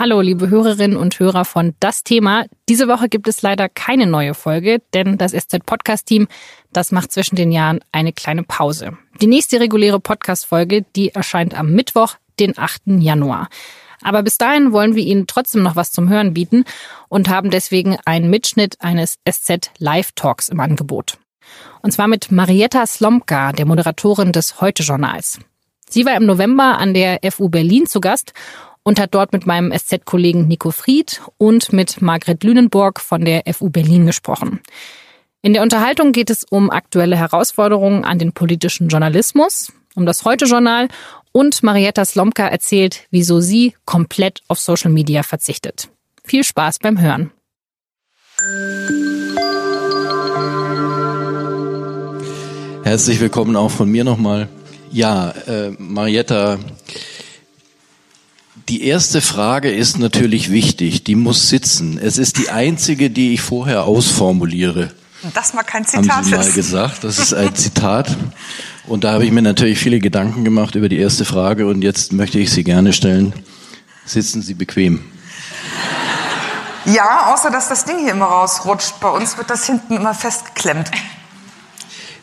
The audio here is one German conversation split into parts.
Hallo, liebe Hörerinnen und Hörer von Das Thema. Diese Woche gibt es leider keine neue Folge, denn das SZ Podcast Team, das macht zwischen den Jahren eine kleine Pause. Die nächste reguläre Podcast Folge, die erscheint am Mittwoch, den 8. Januar. Aber bis dahin wollen wir Ihnen trotzdem noch was zum Hören bieten und haben deswegen einen Mitschnitt eines SZ Live Talks im Angebot. Und zwar mit Marietta Slomka, der Moderatorin des Heute-Journals. Sie war im November an der FU Berlin zu Gast und hat dort mit meinem SZ-Kollegen Nico Fried und mit Margret Lünenburg von der FU Berlin gesprochen. In der Unterhaltung geht es um aktuelle Herausforderungen an den politischen Journalismus, um das Heute-Journal und Marietta Slomka erzählt, wieso sie komplett auf Social Media verzichtet. Viel Spaß beim Hören. Herzlich willkommen auch von mir nochmal. Ja, äh, Marietta, die erste Frage ist natürlich wichtig, die muss sitzen. Es ist die einzige, die ich vorher ausformuliere. Das mal kein Zitat Haben Sie mal gesagt, das ist ein Zitat. Und da habe ich mir natürlich viele Gedanken gemacht über die erste Frage und jetzt möchte ich sie gerne stellen. Sitzen Sie bequem? Ja, außer dass das Ding hier immer rausrutscht. Bei uns wird das hinten immer festgeklemmt.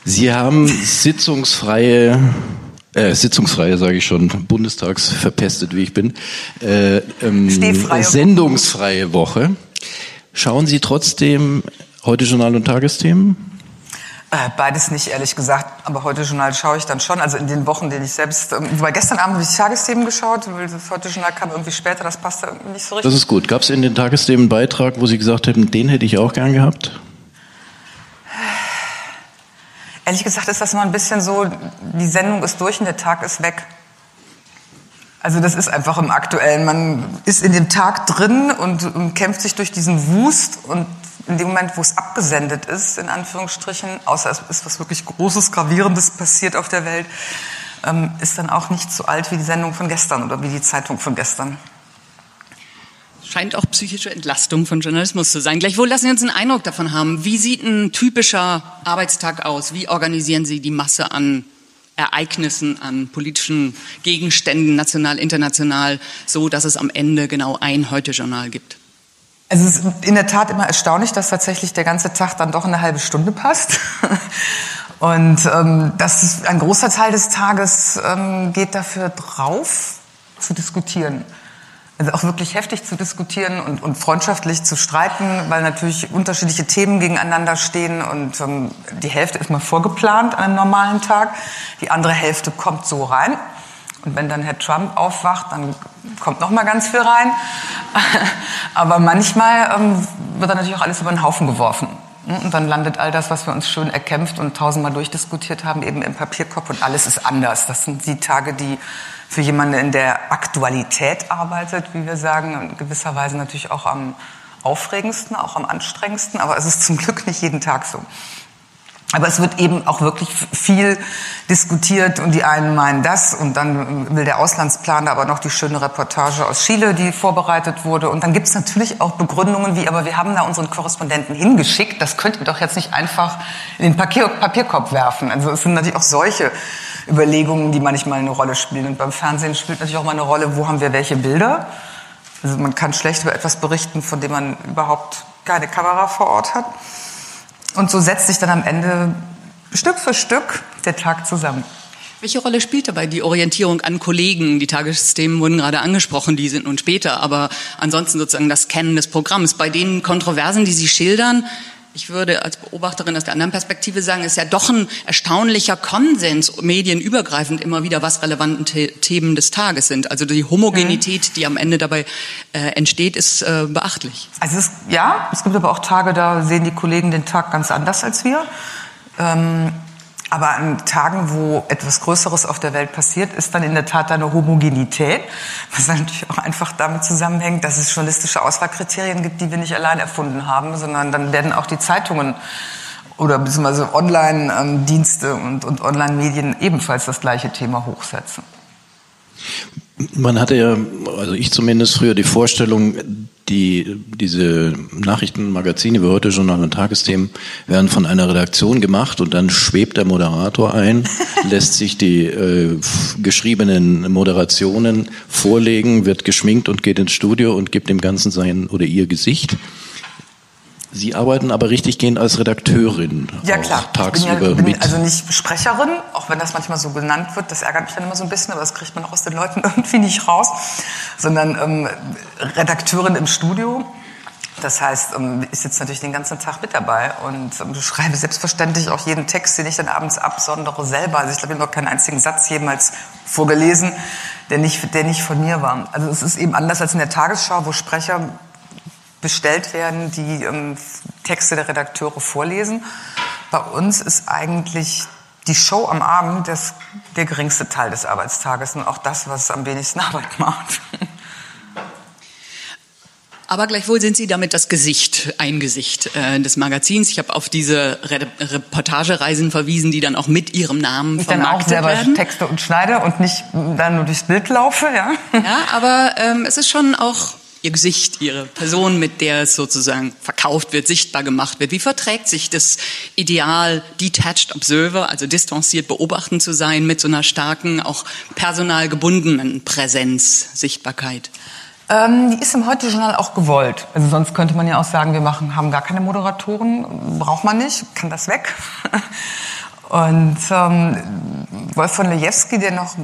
Sie haben sitzungsfreie äh, sitzungsfreie, sage ich schon, Bundestags verpestet, wie ich bin, äh, ähm, sendungsfreie Woche. Schauen Sie trotzdem heute Journal und Tagesthemen? Äh, beides nicht, ehrlich gesagt. Aber heute Journal schaue ich dann schon. Also in den Wochen, denen ich selbst, ähm, weil gestern Abend habe ich Tagesthemen geschaut, weil das heute Journal kam irgendwie später, das passte nicht so richtig. Das ist gut. Gab es in den Tagesthemen einen Beitrag, wo Sie gesagt hätten, den hätte ich auch gern gehabt? Ehrlich gesagt ist das immer ein bisschen so, die Sendung ist durch und der Tag ist weg. Also das ist einfach im Aktuellen. Man ist in dem Tag drin und, kämpft sich durch diesen Wust und in dem Moment, wo es abgesendet ist, in Anführungsstrichen, außer es ist was wirklich Großes, Gravierendes passiert auf der Welt, ähm, ist dann auch nicht so alt wie die Sendung von gestern oder wie die Zeitung von gestern scheint auch psychische Entlastung von Journalismus zu sein. Gleichwohl lassen Sie uns einen Eindruck davon haben. Wie sieht ein typischer Arbeitstag aus? Wie organisieren Sie die Masse an Ereignissen, an politischen Gegenständen, national, international, so dass es am Ende genau ein Heute-Journal gibt? Also es ist in der Tat immer erstaunlich, dass tatsächlich der ganze Tag dann doch eine halbe Stunde passt. Und ähm, das ein großer Teil des Tages ähm, geht dafür drauf, zu diskutieren also auch wirklich heftig zu diskutieren und, und freundschaftlich zu streiten, weil natürlich unterschiedliche Themen gegeneinander stehen und ähm, die Hälfte ist mal vorgeplant an einem normalen Tag, die andere Hälfte kommt so rein. Und wenn dann Herr Trump aufwacht, dann kommt noch mal ganz viel rein. Aber manchmal ähm, wird dann natürlich auch alles über den Haufen geworfen. Und dann landet all das, was wir uns schön erkämpft und tausendmal durchdiskutiert haben, eben im Papierkorb und alles ist anders. Das sind die Tage, die für jemanden in der Aktualität arbeitet, wie wir sagen, in gewisser Weise natürlich auch am aufregendsten, auch am anstrengendsten, aber es ist zum Glück nicht jeden Tag so. Aber es wird eben auch wirklich viel diskutiert und die einen meinen das und dann will der Auslandsplaner aber noch die schöne Reportage aus Chile, die vorbereitet wurde. Und dann gibt es natürlich auch Begründungen wie, aber wir haben da unseren Korrespondenten hingeschickt, das könnt ihr doch jetzt nicht einfach in den Papier Papierkorb werfen. Also es sind natürlich auch solche Überlegungen, die manchmal eine Rolle spielen. Und beim Fernsehen spielt natürlich auch mal eine Rolle, wo haben wir welche Bilder. Also man kann schlecht über etwas berichten, von dem man überhaupt keine Kamera vor Ort hat. Und so setzt sich dann am Ende Stück für Stück der Tag zusammen. Welche Rolle spielt dabei die Orientierung an Kollegen? Die Tagesthemen wurden gerade angesprochen, die sind nun später, aber ansonsten sozusagen das Kennen des Programms. Bei den Kontroversen, die Sie schildern, ich würde als Beobachterin aus der anderen Perspektive sagen, ist ja doch ein erstaunlicher Konsens, medienübergreifend immer wieder, was relevanten The Themen des Tages sind. Also die Homogenität, die am Ende dabei äh, entsteht, ist äh, beachtlich. Also es, ja, es gibt aber auch Tage, da sehen die Kollegen den Tag ganz anders als wir. Ähm, aber an Tagen, wo etwas Größeres auf der Welt passiert, ist dann in der Tat eine Homogenität, was natürlich auch einfach damit zusammenhängt, dass es journalistische Auswahlkriterien gibt, die wir nicht allein erfunden haben, sondern dann werden auch die Zeitungen oder beziehungsweise Online-Dienste und, und Online-Medien ebenfalls das gleiche Thema hochsetzen. Man hatte ja, also ich zumindest früher die Vorstellung, die, diese Nachrichtenmagazine wie heute Journal und Tagesthemen werden von einer Redaktion gemacht und dann schwebt der Moderator ein, lässt sich die äh, geschriebenen Moderationen vorlegen, wird geschminkt und geht ins Studio und gibt dem Ganzen sein oder ihr Gesicht. Sie arbeiten aber richtig gehend als Redakteurin. Ja klar, tagsüber ich bin, ja, bin mit. also nicht Sprecherin, auch wenn das manchmal so genannt wird. Das ärgert mich dann immer so ein bisschen, aber das kriegt man auch aus den Leuten irgendwie nicht raus. Sondern ähm, Redakteurin im Studio. Das heißt, ähm, ich sitze natürlich den ganzen Tag mit dabei und ähm, schreibe selbstverständlich auch jeden Text, den ich dann abends absondere, selber. Also ich glaube, ich habe noch keinen einzigen Satz jemals vorgelesen, der nicht, der nicht von mir war. Also es ist eben anders als in der Tagesschau, wo Sprecher bestellt werden, die ähm, Texte der Redakteure vorlesen. Bei uns ist eigentlich die Show am Abend das, der geringste Teil des Arbeitstages und auch das, was am wenigsten Arbeit macht. Aber gleichwohl sind Sie damit das Gesicht, ein Gesicht äh, des Magazins. Ich habe auf diese Re Reportagereisen verwiesen, die dann auch mit Ihrem Namen ich vermarktet werden. Ich dann auch selber werden. Texte und schneide und nicht dann nur durchs Bild laufe, ja. Ja, aber ähm, es ist schon auch ihr Gesicht, ihre Person, mit der es sozusagen verkauft wird, sichtbar gemacht wird. Wie verträgt sich das Ideal Detached Observer, also distanziert beobachten zu sein, mit so einer starken, auch personalgebundenen Präsenz, Sichtbarkeit? Ähm, die ist im Heute-Journal auch gewollt. Also sonst könnte man ja auch sagen, wir machen, haben gar keine Moderatoren, braucht man nicht, kann das weg. Und ähm, Wolf von Lejewski, der noch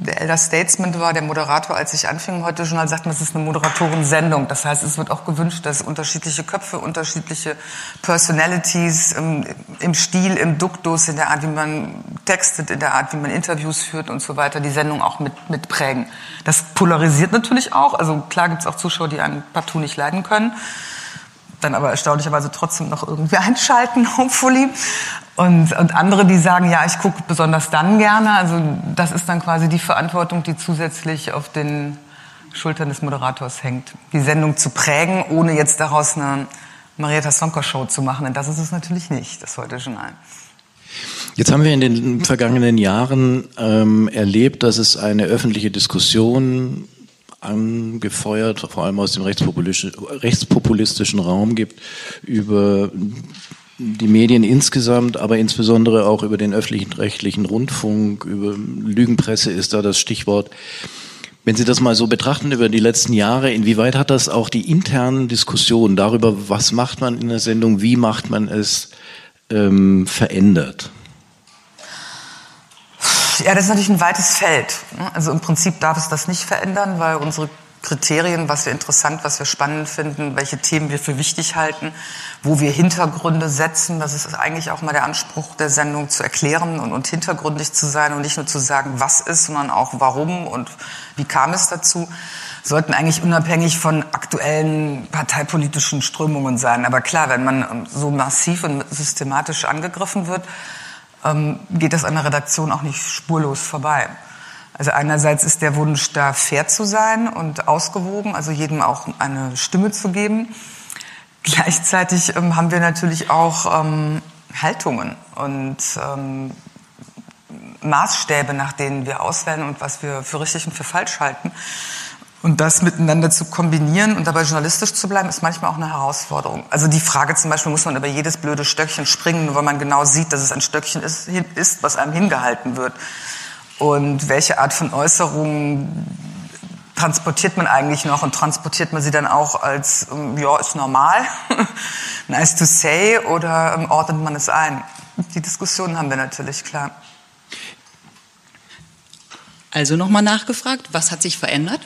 der Elder Statesman war der Moderator, als ich anfing heute Journal, sagt man, es ist eine Moderatoren-Sendung. Das heißt, es wird auch gewünscht, dass unterschiedliche Köpfe, unterschiedliche Personalities im, im, Stil, im Duktus, in der Art, wie man textet, in der Art, wie man Interviews führt und so weiter, die Sendung auch mit, mit prägen. Das polarisiert natürlich auch. Also klar gibt es auch Zuschauer, die einen partout nicht leiden können dann aber erstaunlicherweise trotzdem noch irgendwie einschalten, hopefully. Und, und andere, die sagen, ja, ich gucke besonders dann gerne. Also das ist dann quasi die Verantwortung, die zusätzlich auf den Schultern des Moderators hängt. Die Sendung zu prägen, ohne jetzt daraus eine Marietta Sonker Show zu machen. Denn das ist es natürlich nicht, das heute Journal. Jetzt haben wir in den vergangenen Jahren ähm, erlebt, dass es eine öffentliche Diskussion angefeuert, vor allem aus dem rechtspopulistischen Raum gibt, über die Medien insgesamt, aber insbesondere auch über den öffentlichen rechtlichen Rundfunk, über Lügenpresse ist da das Stichwort. Wenn Sie das mal so betrachten über die letzten Jahre, inwieweit hat das auch die internen Diskussionen darüber, was macht man in der Sendung, wie macht man es, ähm, verändert? Ja, das ist natürlich ein weites Feld. Also im Prinzip darf es das nicht verändern, weil unsere Kriterien, was wir interessant, was wir spannend finden, welche Themen wir für wichtig halten, wo wir Hintergründe setzen. Das ist eigentlich auch mal der Anspruch der Sendung zu erklären und, und hintergründig zu sein und nicht nur zu sagen, was ist, sondern auch warum und wie kam es dazu sollten eigentlich unabhängig von aktuellen parteipolitischen Strömungen sein. Aber klar, wenn man so massiv und systematisch angegriffen wird, ähm, geht das an der Redaktion auch nicht spurlos vorbei. Also einerseits ist der Wunsch da, fair zu sein und ausgewogen, also jedem auch eine Stimme zu geben. Gleichzeitig ähm, haben wir natürlich auch ähm, Haltungen und ähm, Maßstäbe, nach denen wir auswählen und was wir für richtig und für falsch halten. Und das miteinander zu kombinieren und dabei journalistisch zu bleiben, ist manchmal auch eine Herausforderung. Also die Frage zum Beispiel, muss man über jedes blöde Stöckchen springen, nur weil man genau sieht, dass es ein Stöckchen ist, ist was einem hingehalten wird. Und welche Art von Äußerungen transportiert man eigentlich noch und transportiert man sie dann auch als, ähm, ja, ist normal, nice to say oder ähm, ordnet man es ein? Die Diskussionen haben wir natürlich, klar. Also nochmal nachgefragt, was hat sich verändert?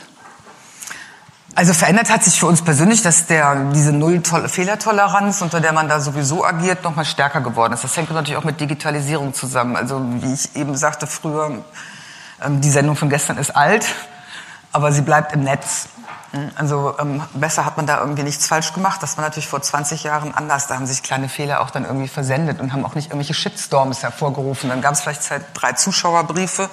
Also verändert hat sich für uns persönlich, dass der, diese Null-Fehlertoleranz, unter der man da sowieso agiert, noch mal stärker geworden ist. Das hängt natürlich auch mit Digitalisierung zusammen. Also wie ich eben sagte früher, ähm, die Sendung von gestern ist alt, aber sie bleibt im Netz. Also ähm, besser hat man da irgendwie nichts falsch gemacht. Das war natürlich vor 20 Jahren anders. Da haben sich kleine Fehler auch dann irgendwie versendet und haben auch nicht irgendwelche Shitstorms hervorgerufen. Dann gab es vielleicht drei Zuschauerbriefe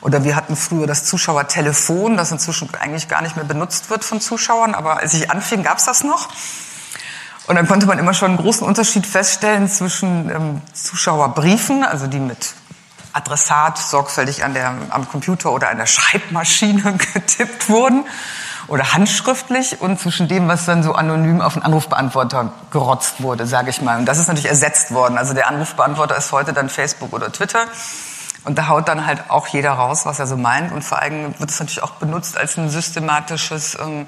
oder wir hatten früher das Zuschauertelefon, das inzwischen eigentlich gar nicht mehr benutzt wird von Zuschauern, aber als ich anfing, gab es das noch. Und dann konnte man immer schon einen großen Unterschied feststellen zwischen ähm, Zuschauerbriefen, also die mit Adressat sorgfältig an der, am Computer oder an der Schreibmaschine getippt wurden, oder handschriftlich und zwischen dem, was dann so anonym auf den Anrufbeantworter gerotzt wurde, sage ich mal. Und das ist natürlich ersetzt worden. Also der Anrufbeantworter ist heute dann Facebook oder Twitter. Und da haut dann halt auch jeder raus, was er so meint. Und vor allem wird es natürlich auch benutzt als ein systematisches, ähm,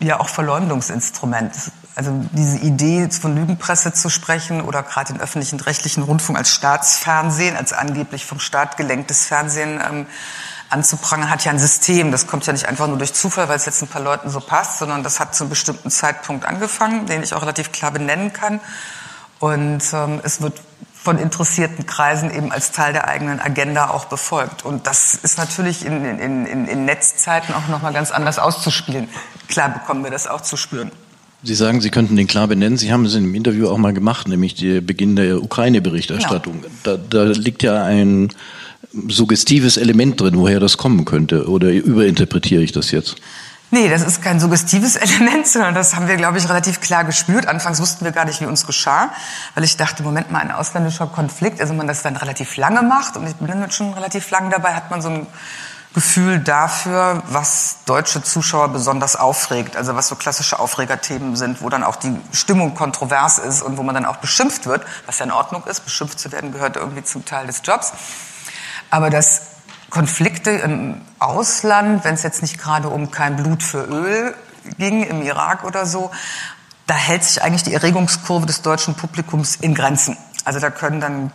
ja auch Verleumdungsinstrument. Also diese Idee von Lügenpresse zu sprechen oder gerade den öffentlichen rechtlichen Rundfunk als Staatsfernsehen, als angeblich vom Staat gelenktes Fernsehen ähm, anzuprangern, hat ja ein System. Das kommt ja nicht einfach nur durch Zufall, weil es jetzt ein paar Leuten so passt, sondern das hat zu einem bestimmten Zeitpunkt angefangen, den ich auch relativ klar benennen kann. Und ähm, es wird von interessierten Kreisen eben als Teil der eigenen Agenda auch befolgt. Und das ist natürlich in, in, in, in Netzzeiten auch nochmal ganz anders auszuspielen. Klar bekommen wir das auch zu spüren. Sie sagen, Sie könnten den klar benennen. Sie haben es in dem Interview auch mal gemacht, nämlich der Beginn der Ukraine-Berichterstattung. Genau. Da, da liegt ja ein suggestives Element drin, woher das kommen könnte. Oder überinterpretiere ich das jetzt? Nee, das ist kein suggestives Element, sondern das haben wir, glaube ich, relativ klar gespürt. Anfangs wussten wir gar nicht, wie uns geschah, weil ich dachte, Moment mal, ein ausländischer Konflikt, also man das dann relativ lange macht, und ich bin dann schon relativ lang dabei, hat man so ein Gefühl dafür, was deutsche Zuschauer besonders aufregt, also was so klassische Aufregerthemen sind, wo dann auch die Stimmung kontrovers ist und wo man dann auch beschimpft wird, was ja in Ordnung ist, beschimpft zu werden gehört irgendwie zum Teil des Jobs. Aber das Konflikte im Ausland, wenn es jetzt nicht gerade um kein Blut für Öl ging, im Irak oder so, da hält sich eigentlich die Erregungskurve des deutschen Publikums in Grenzen. Also da können dann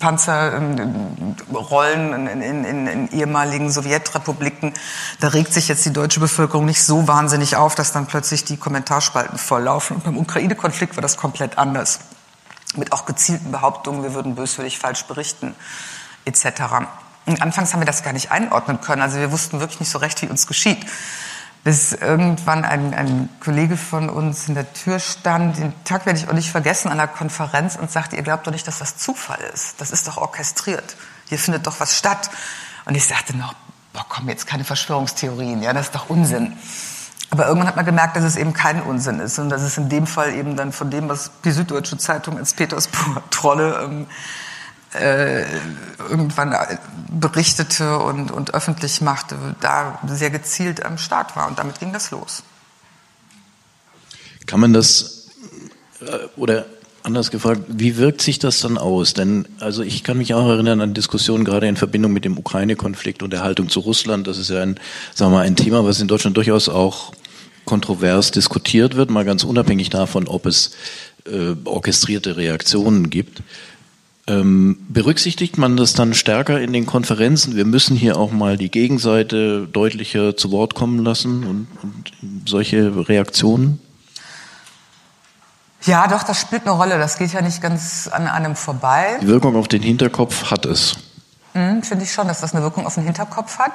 Panzer ähm, rollen in, in, in, in ehemaligen Sowjetrepubliken. Da regt sich jetzt die deutsche Bevölkerung nicht so wahnsinnig auf, dass dann plötzlich die Kommentarspalten volllaufen. Und beim Ukraine-Konflikt war das komplett anders. Mit auch gezielten Behauptungen, wir würden böswillig falsch berichten, etc. Und anfangs haben wir das gar nicht einordnen können. Also wir wussten wirklich nicht so recht, wie uns geschieht. Bis irgendwann ein, ein Kollege von uns in der Tür stand, den Tag werde ich auch nicht vergessen, an einer Konferenz und sagte, ihr glaubt doch nicht, dass das Zufall ist. Das ist doch orchestriert. Hier findet doch was statt. Und ich sagte noch, boah, komm, jetzt keine Verschwörungstheorien, ja, das ist doch Unsinn. Aber irgendwann hat man gemerkt, dass es eben kein Unsinn ist und dass es in dem Fall eben dann von dem, was die Süddeutsche Zeitung als Petersburger Trolle ähm, äh, irgendwann berichtete und, und öffentlich machte, da sehr gezielt am Start war. Und damit ging das los. Kann man das, äh, oder anders gefragt, wie wirkt sich das dann aus? Denn also ich kann mich auch erinnern an Diskussionen gerade in Verbindung mit dem Ukraine-Konflikt und der Haltung zu Russland. Das ist ja ein, sagen wir mal, ein Thema, was in Deutschland durchaus auch kontrovers diskutiert wird, mal ganz unabhängig davon, ob es äh, orchestrierte Reaktionen gibt. Ähm, berücksichtigt man das dann stärker in den Konferenzen? Wir müssen hier auch mal die Gegenseite deutlicher zu Wort kommen lassen und, und solche Reaktionen? Ja, doch, das spielt eine Rolle. Das geht ja nicht ganz an einem vorbei. Die Wirkung auf den Hinterkopf hat es. Mhm, Finde ich schon, dass das eine Wirkung auf den Hinterkopf hat.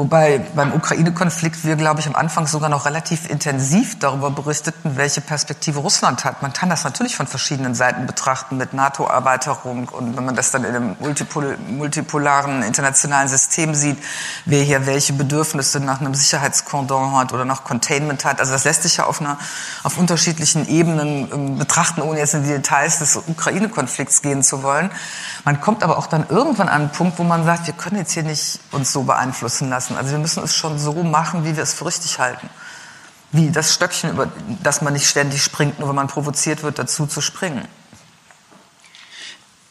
Wobei beim Ukraine-Konflikt wir, glaube ich, am Anfang sogar noch relativ intensiv darüber berichteten, welche Perspektive Russland hat. Man kann das natürlich von verschiedenen Seiten betrachten mit NATO-Erweiterung und wenn man das dann in einem multipol multipolaren internationalen System sieht, wer hier welche Bedürfnisse nach einem Sicherheitskordon hat oder nach Containment hat. Also das lässt sich ja auf, einer, auf unterschiedlichen Ebenen ähm, betrachten, ohne jetzt in die Details des Ukraine-Konflikts gehen zu wollen. Man kommt aber auch dann irgendwann an einen Punkt, wo man sagt, wir können jetzt hier nicht uns so beeinflussen lassen lassen. Also wir müssen es schon so machen, wie wir es für richtig halten. Wie das Stöckchen, über das man nicht ständig springt, nur wenn man provoziert wird, dazu zu springen.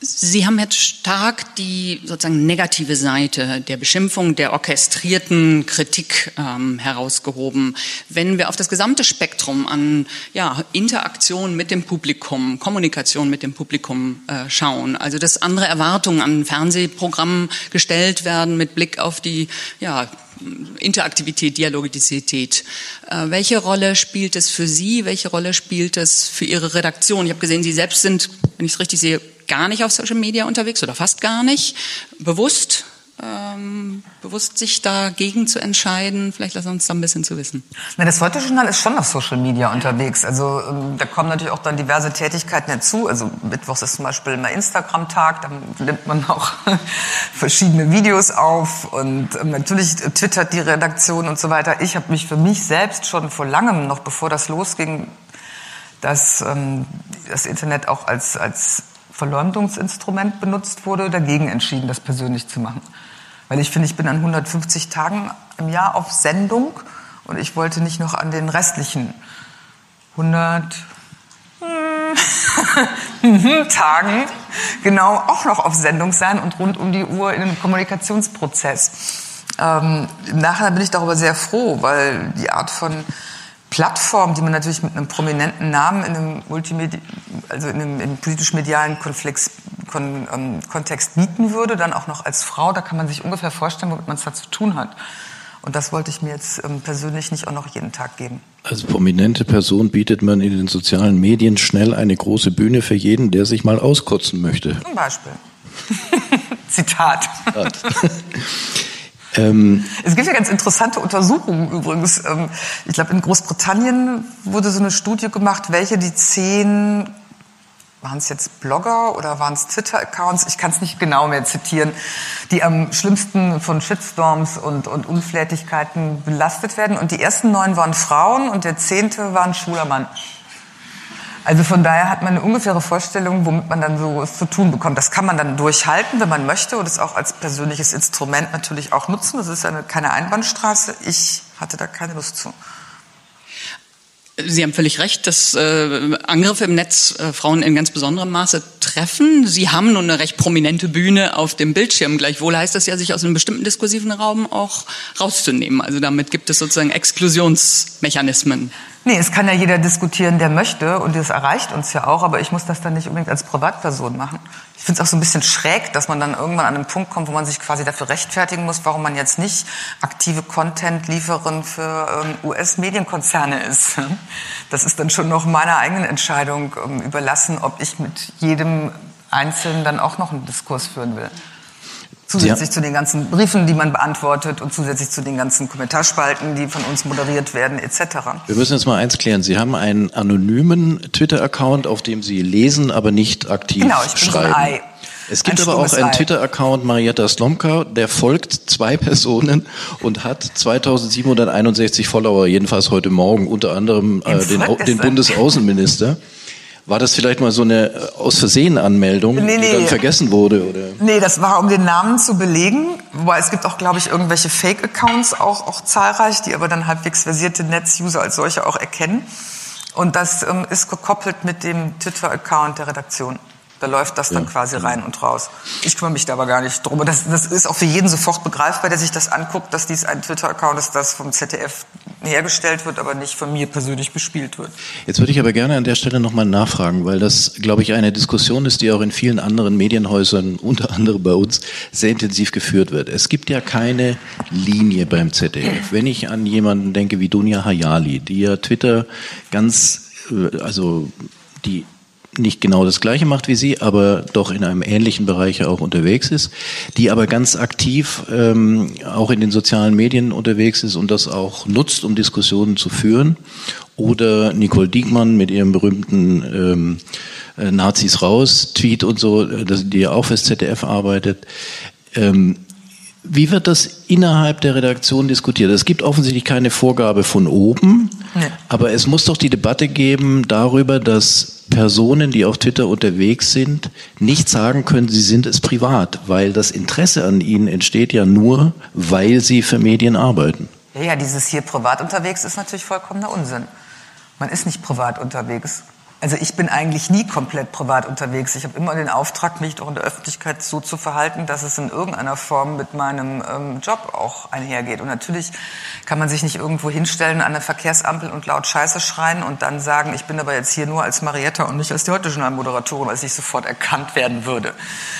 Sie haben jetzt stark die sozusagen negative Seite der Beschimpfung, der orchestrierten Kritik ähm, herausgehoben. Wenn wir auf das gesamte Spektrum an ja, Interaktion mit dem Publikum, Kommunikation mit dem Publikum äh, schauen, also dass andere Erwartungen an Fernsehprogrammen gestellt werden mit Blick auf die ja, Interaktivität, Dialogizität. Äh, welche Rolle spielt es für Sie? Welche Rolle spielt es für Ihre Redaktion? Ich habe gesehen, Sie selbst sind, wenn ich es richtig sehe, gar nicht auf Social Media unterwegs oder fast gar nicht. Bewusst ähm, bewusst sich dagegen zu entscheiden? Vielleicht lassen Sie uns da ein bisschen zu wissen. Na, das Heute-Journal ist schon auf Social Media unterwegs. Also ähm, da kommen natürlich auch dann diverse Tätigkeiten hinzu. Also Mittwochs ist zum Beispiel mal Instagram-Tag, da nimmt man auch verschiedene Videos auf und ähm, natürlich twittert die Redaktion und so weiter. Ich habe mich für mich selbst schon vor langem, noch bevor das losging, dass ähm, das Internet auch als, als Verleumdungsinstrument benutzt wurde, dagegen entschieden, das persönlich zu machen Weil ich finde, ich bin an 150 Tagen im Jahr auf Sendung und ich wollte nicht noch an den restlichen 100 Tagen genau auch noch auf Sendung sein und rund um die Uhr in einem Kommunikationsprozess. Ähm, Im Nachhinein bin ich darüber sehr froh, weil die Art von Plattform, die man natürlich mit einem prominenten Namen in einem, Multimedi also in einem, im politisch-medialen Kon ähm, Kontext bieten würde, dann auch noch als Frau, da kann man sich ungefähr vorstellen, womit man es da zu tun hat. Und das wollte ich mir jetzt ähm, persönlich nicht auch noch jeden Tag geben. Als prominente Person bietet man in den sozialen Medien schnell eine große Bühne für jeden, der sich mal auskotzen möchte. Zum Beispiel. Zitat. Zitat. Ähm, es gibt ja ganz interessante Untersuchungen übrigens. Ähm, ich glaube, in Großbritannien wurde so eine Studie gemacht, welche die zehn, waren es jetzt Blogger oder waren es Twitter-Accounts, ich kann es nicht genau mehr zitieren, die am schlimmsten von Shitstorms und, und Unflätigkeiten belastet werden. Und die ersten neun waren Frauen und der zehnte war ein schwuler Mann. Also von daher hat man eine ungefähre Vorstellung, womit man dann so zu tun bekommt. Das kann man dann durchhalten, wenn man möchte und es auch als persönliches Instrument natürlich auch nutzen. Das ist eine, keine Einbahnstraße. Ich hatte da keine Lust zu. Sie haben völlig recht, dass äh, Angriffe im Netz äh, Frauen in ganz besonderem Maße treffen. Sie haben nun eine recht prominente Bühne auf dem Bildschirm. Gleichwohl heißt das ja, sich aus einem bestimmten diskursiven Raum auch rauszunehmen. Also damit gibt es sozusagen Exklusionsmechanismen. Nee, es kann ja jeder diskutieren, der möchte und das erreicht uns ja auch, aber ich muss das dann nicht unbedingt als Privatperson machen. Ich finde es auch so ein bisschen schräg, dass man dann irgendwann an einen Punkt kommt, wo man sich quasi dafür rechtfertigen muss, warum man jetzt nicht aktive Content-Lieferin für ähm, US-Medienkonzerne ist. Das ist dann schon noch meiner eigenen Entscheidung ähm, überlassen, ob ich mit jedem Einzelnen dann auch noch einen Diskurs führen will. Zusätzlich zu den ganzen Briefen, die man beantwortet und zusätzlich zu den ganzen Kommentarspalten, die von uns moderiert werden, etc. Wir müssen jetzt mal eins klären. Sie haben einen anonymen Twitter-Account, auf dem Sie lesen, aber nicht aktiv genau, ich bin schreiben. So ein Ei. Es gibt ein aber auch einen Twitter-Account Marietta Slomka, der folgt zwei Personen und hat 2761 Follower, jedenfalls heute Morgen, unter anderem äh, den, den Bundesaußenminister. War das vielleicht mal so eine äh, aus Versehen Anmeldung, nee, nee. die dann vergessen wurde? Oder? Nee, das war, um den Namen zu belegen. Wobei es gibt auch, glaube ich, irgendwelche Fake-Accounts, auch, auch zahlreich, die aber dann halbwegs versierte Netz-User als solche auch erkennen. Und das ähm, ist gekoppelt mit dem Twitter-Account der Redaktion. Da läuft das dann ja. quasi rein und raus. Ich kümmere mich da aber gar nicht drum. Das, das ist auch für jeden sofort begreifbar, der sich das anguckt, dass dies ein Twitter-Account ist, das vom ZDF hergestellt wird, aber nicht von mir persönlich bespielt wird. Jetzt würde ich aber gerne an der Stelle nochmal nachfragen, weil das, glaube ich, eine Diskussion ist, die auch in vielen anderen Medienhäusern, unter anderem bei uns, sehr intensiv geführt wird. Es gibt ja keine Linie beim ZDF. Wenn ich an jemanden denke wie Dunja Hayali, die ja Twitter ganz, äh, also die nicht genau das Gleiche macht wie Sie, aber doch in einem ähnlichen Bereich auch unterwegs ist, die aber ganz aktiv ähm, auch in den sozialen Medien unterwegs ist und das auch nutzt, um Diskussionen zu führen. Oder Nicole Diekmann mit ihrem berühmten ähm, äh, Nazis raus Tweet und so, äh, die ja auch fürs ZDF arbeitet. Ähm, wie wird das innerhalb der Redaktion diskutiert? Es gibt offensichtlich keine Vorgabe von oben, nee. aber es muss doch die Debatte geben darüber, dass Personen, die auf Twitter unterwegs sind, nicht sagen können, sie sind es privat, weil das Interesse an ihnen entsteht ja nur, weil sie für Medien arbeiten. Ja, ja, dieses hier privat unterwegs ist natürlich vollkommener Unsinn. Man ist nicht privat unterwegs. Also ich bin eigentlich nie komplett privat unterwegs. Ich habe immer den Auftrag, mich doch in der Öffentlichkeit so zu verhalten, dass es in irgendeiner Form mit meinem ähm, Job auch einhergeht. Und natürlich kann man sich nicht irgendwo hinstellen an der Verkehrsampel und laut Scheiße schreien und dann sagen, ich bin aber jetzt hier nur als Marietta und nicht als die heute Journal-Moderatorin, weil ich sofort erkannt werden würde.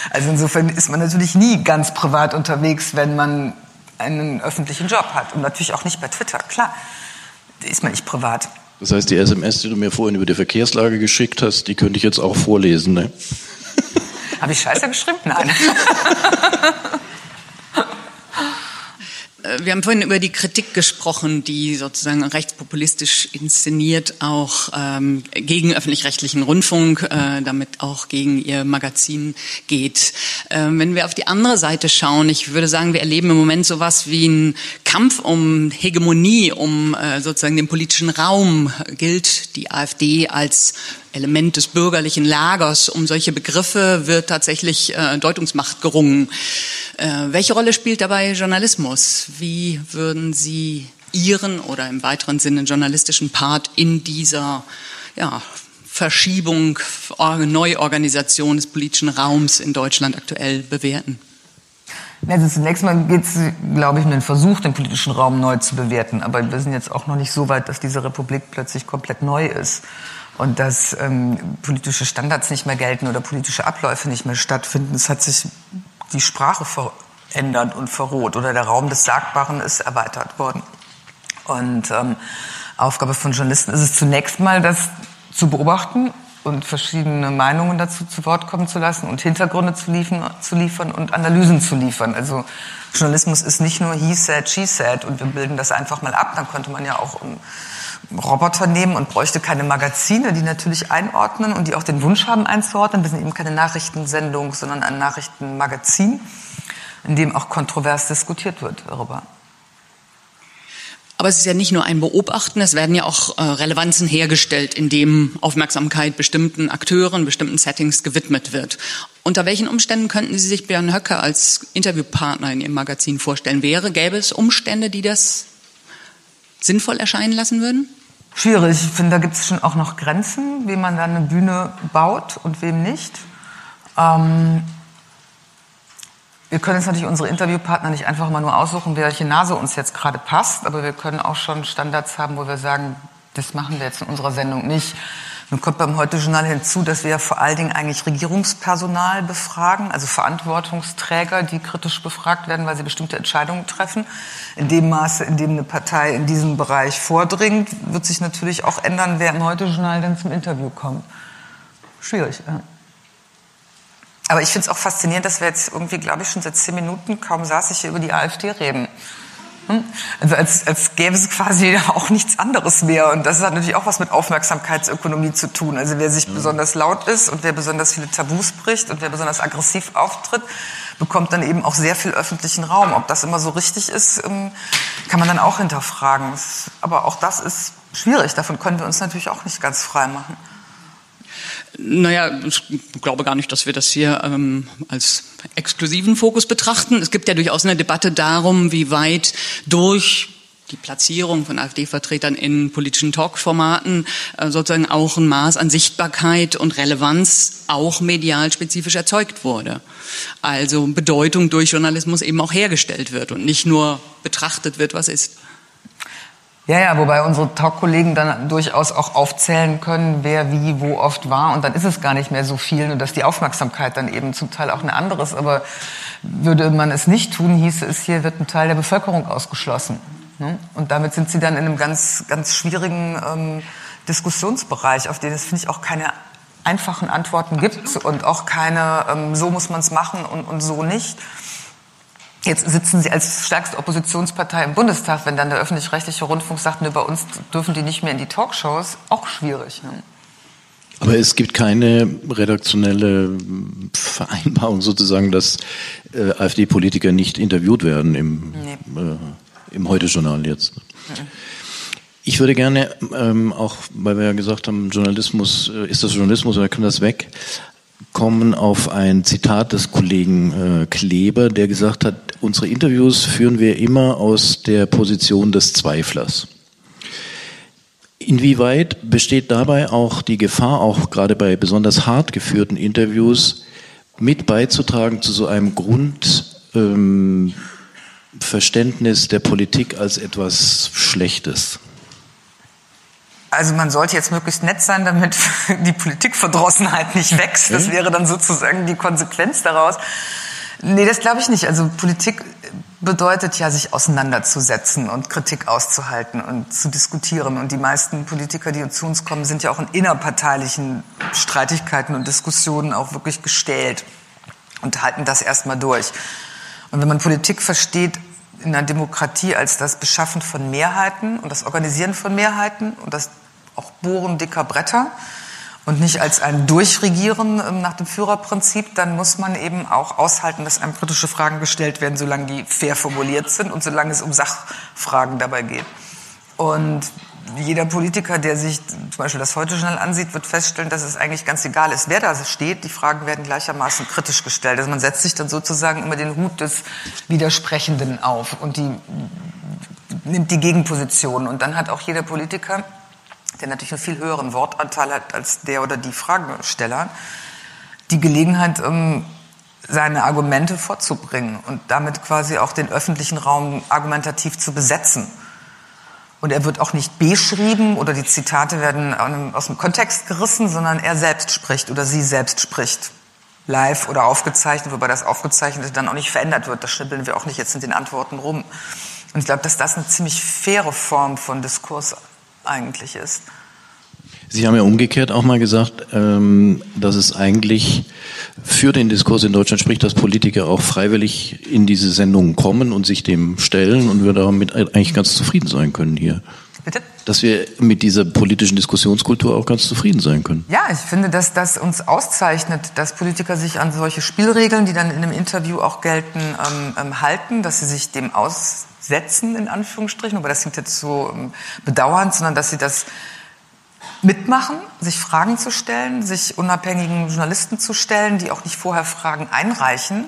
Also insofern ist man natürlich nie ganz privat unterwegs, wenn man einen öffentlichen Job hat. Und natürlich auch nicht bei Twitter, klar. Ist man nicht privat. Das heißt, die SMS, die du mir vorhin über die Verkehrslage geschickt hast, die könnte ich jetzt auch vorlesen, ne? Habe ich Scheiße geschrieben? Nein. Äh, wir haben vorhin über die Kritik gesprochen, die sozusagen rechtspopulistisch inszeniert auch ähm, gegen öffentlich-rechtlichen Rundfunk, äh, damit auch gegen ihr Magazin geht. Ähm, wenn wir auf die andere Seite schauen, ich würde sagen, wir erleben im Moment sowas wie einen Kampf um Hegemonie, um äh, sozusagen den politischen Raum gilt die AfD als Element des bürgerlichen Lagers. Um solche Begriffe wird tatsächlich äh, Deutungsmacht gerungen. Äh, welche Rolle spielt dabei Journalismus? Wie würden Sie Ihren oder im weiteren Sinne journalistischen Part in dieser ja, Verschiebung, Neuorganisation des politischen Raums in Deutschland aktuell bewerten? Also zunächst mal geht es, glaube ich, um den Versuch, den politischen Raum neu zu bewerten. Aber wir sind jetzt auch noch nicht so weit, dass diese Republik plötzlich komplett neu ist und dass ähm, politische Standards nicht mehr gelten oder politische Abläufe nicht mehr stattfinden. Es hat sich die Sprache verändert und verroht oder der Raum des Sagbaren ist erweitert worden. Und ähm, Aufgabe von Journalisten ist es zunächst mal, das zu beobachten und verschiedene Meinungen dazu zu Wort kommen zu lassen und Hintergründe zu liefern, zu liefern und Analysen zu liefern. Also Journalismus ist nicht nur he said, she said und wir bilden das einfach mal ab. Dann könnte man ja auch Roboter nehmen und bräuchte keine Magazine, die natürlich einordnen und die auch den Wunsch haben einzuordnen. Wir sind eben keine Nachrichtensendung, sondern ein Nachrichtenmagazin, in dem auch kontrovers diskutiert wird darüber. Aber es ist ja nicht nur ein Beobachten, es werden ja auch äh, Relevanzen hergestellt, indem Aufmerksamkeit bestimmten Akteuren, bestimmten Settings gewidmet wird. Unter welchen Umständen könnten Sie sich Björn Höcke als Interviewpartner in Ihrem Magazin vorstellen? Wäre, gäbe es Umstände, die das sinnvoll erscheinen lassen würden? Schwierig. Ich finde, da gibt es schon auch noch Grenzen, wie man da eine Bühne baut und wem nicht. Ähm wir können jetzt natürlich unsere Interviewpartner nicht einfach mal nur aussuchen, welche Nase uns jetzt gerade passt, aber wir können auch schon Standards haben, wo wir sagen, das machen wir jetzt in unserer Sendung nicht. Nun kommt beim Heute-Journal hinzu, dass wir vor allen Dingen eigentlich Regierungspersonal befragen, also Verantwortungsträger, die kritisch befragt werden, weil sie bestimmte Entscheidungen treffen. In dem Maße, in dem eine Partei in diesem Bereich vordringt, wird sich natürlich auch ändern, wer im Heute-Journal dann zum Interview kommt. Schwierig. Ja. Aber ich finde es auch faszinierend, dass wir jetzt irgendwie, glaube ich, schon seit zehn Minuten, kaum saß ich hier über die AfD reden. Hm? Also als, als gäbe es quasi auch nichts anderes mehr. Und das hat natürlich auch was mit Aufmerksamkeitsökonomie zu tun. Also wer sich mhm. besonders laut ist und wer besonders viele Tabus bricht und wer besonders aggressiv auftritt, bekommt dann eben auch sehr viel öffentlichen Raum. Ob das immer so richtig ist, ähm, kann man dann auch hinterfragen. Aber auch das ist schwierig. Davon können wir uns natürlich auch nicht ganz frei machen. Naja, ich glaube gar nicht, dass wir das hier ähm, als exklusiven Fokus betrachten. Es gibt ja durchaus eine Debatte darum, wie weit durch die Platzierung von AfD-Vertretern in politischen Talkformaten äh, sozusagen auch ein Maß an Sichtbarkeit und Relevanz auch medial spezifisch erzeugt wurde. Also Bedeutung durch Journalismus eben auch hergestellt wird und nicht nur betrachtet wird, was ist. Ja, ja, wobei unsere Talk-Kollegen dann durchaus auch aufzählen können, wer wie wo oft war. Und dann ist es gar nicht mehr so viel und dass die Aufmerksamkeit dann eben zum Teil auch eine andere ist. Aber würde man es nicht tun, hieße es, hier wird ein Teil der Bevölkerung ausgeschlossen. Ne? Und damit sind sie dann in einem ganz, ganz schwierigen ähm, Diskussionsbereich, auf den es, finde ich, auch keine einfachen Antworten gibt und auch keine, ähm, so muss man es machen und, und so nicht. Jetzt sitzen Sie als stärkste Oppositionspartei im Bundestag, wenn dann der öffentlich-rechtliche Rundfunk sagt, ne, bei uns dürfen die nicht mehr in die Talkshows, auch schwierig. Ne? Aber es gibt keine redaktionelle Vereinbarung sozusagen, dass äh, AfD-Politiker nicht interviewt werden im, nee. äh, im Heute-Journal jetzt. Mhm. Ich würde gerne ähm, auch, weil wir ja gesagt haben, Journalismus, äh, ist das Journalismus oder kann das weg? Kommen auf ein Zitat des Kollegen äh, Kleber, der gesagt hat, unsere Interviews führen wir immer aus der Position des Zweiflers. Inwieweit besteht dabei auch die Gefahr, auch gerade bei besonders hart geführten Interviews, mit beizutragen zu so einem Grundverständnis ähm, der Politik als etwas Schlechtes? Also man sollte jetzt möglichst nett sein, damit die Politikverdrossenheit nicht wächst. Das wäre dann sozusagen die Konsequenz daraus. Nee, das glaube ich nicht. Also Politik bedeutet ja, sich auseinanderzusetzen und Kritik auszuhalten und zu diskutieren. Und die meisten Politiker, die zu uns kommen, sind ja auch in innerparteilichen Streitigkeiten und Diskussionen auch wirklich gestellt und halten das erstmal durch. Und wenn man Politik versteht in einer Demokratie als das Beschaffen von Mehrheiten und das Organisieren von Mehrheiten und das auch Bohren dicker Bretter und nicht als ein Durchregieren ähm, nach dem Führerprinzip, dann muss man eben auch aushalten, dass einem kritische Fragen gestellt werden, solange die fair formuliert sind und solange es um Sachfragen dabei geht. Und jeder Politiker, der sich zum Beispiel das heute schnell ansieht, wird feststellen, dass es eigentlich ganz egal ist, wer da steht. Die Fragen werden gleichermaßen kritisch gestellt. Also man setzt sich dann sozusagen immer den Hut des Widersprechenden auf und die nimmt die Gegenposition. Und dann hat auch jeder Politiker, der natürlich einen viel höheren Wortanteil hat als der oder die Fragesteller, die Gelegenheit, ähm, seine Argumente vorzubringen und damit quasi auch den öffentlichen Raum argumentativ zu besetzen. Und er wird auch nicht beschrieben oder die Zitate werden aus dem Kontext gerissen, sondern er selbst spricht oder sie selbst spricht. Live oder aufgezeichnet, wobei das Aufgezeichnete dann auch nicht verändert wird. Das schnippeln wir auch nicht jetzt in den Antworten rum. Und ich glaube, dass das eine ziemlich faire Form von Diskurs eigentlich ist. Sie haben ja umgekehrt auch mal gesagt, ähm, dass es eigentlich für den Diskurs in Deutschland spricht, dass Politiker auch freiwillig in diese Sendungen kommen und sich dem stellen und wir damit eigentlich ganz zufrieden sein können hier. Bitte? Dass wir mit dieser politischen Diskussionskultur auch ganz zufrieden sein können. Ja, ich finde, dass das uns auszeichnet, dass Politiker sich an solche Spielregeln, die dann in einem Interview auch gelten, ähm, ähm halten, dass sie sich dem aussetzen, in Anführungsstrichen, aber das klingt jetzt so ähm, bedauernd, sondern dass sie das mitmachen, sich Fragen zu stellen, sich unabhängigen Journalisten zu stellen, die auch nicht vorher Fragen einreichen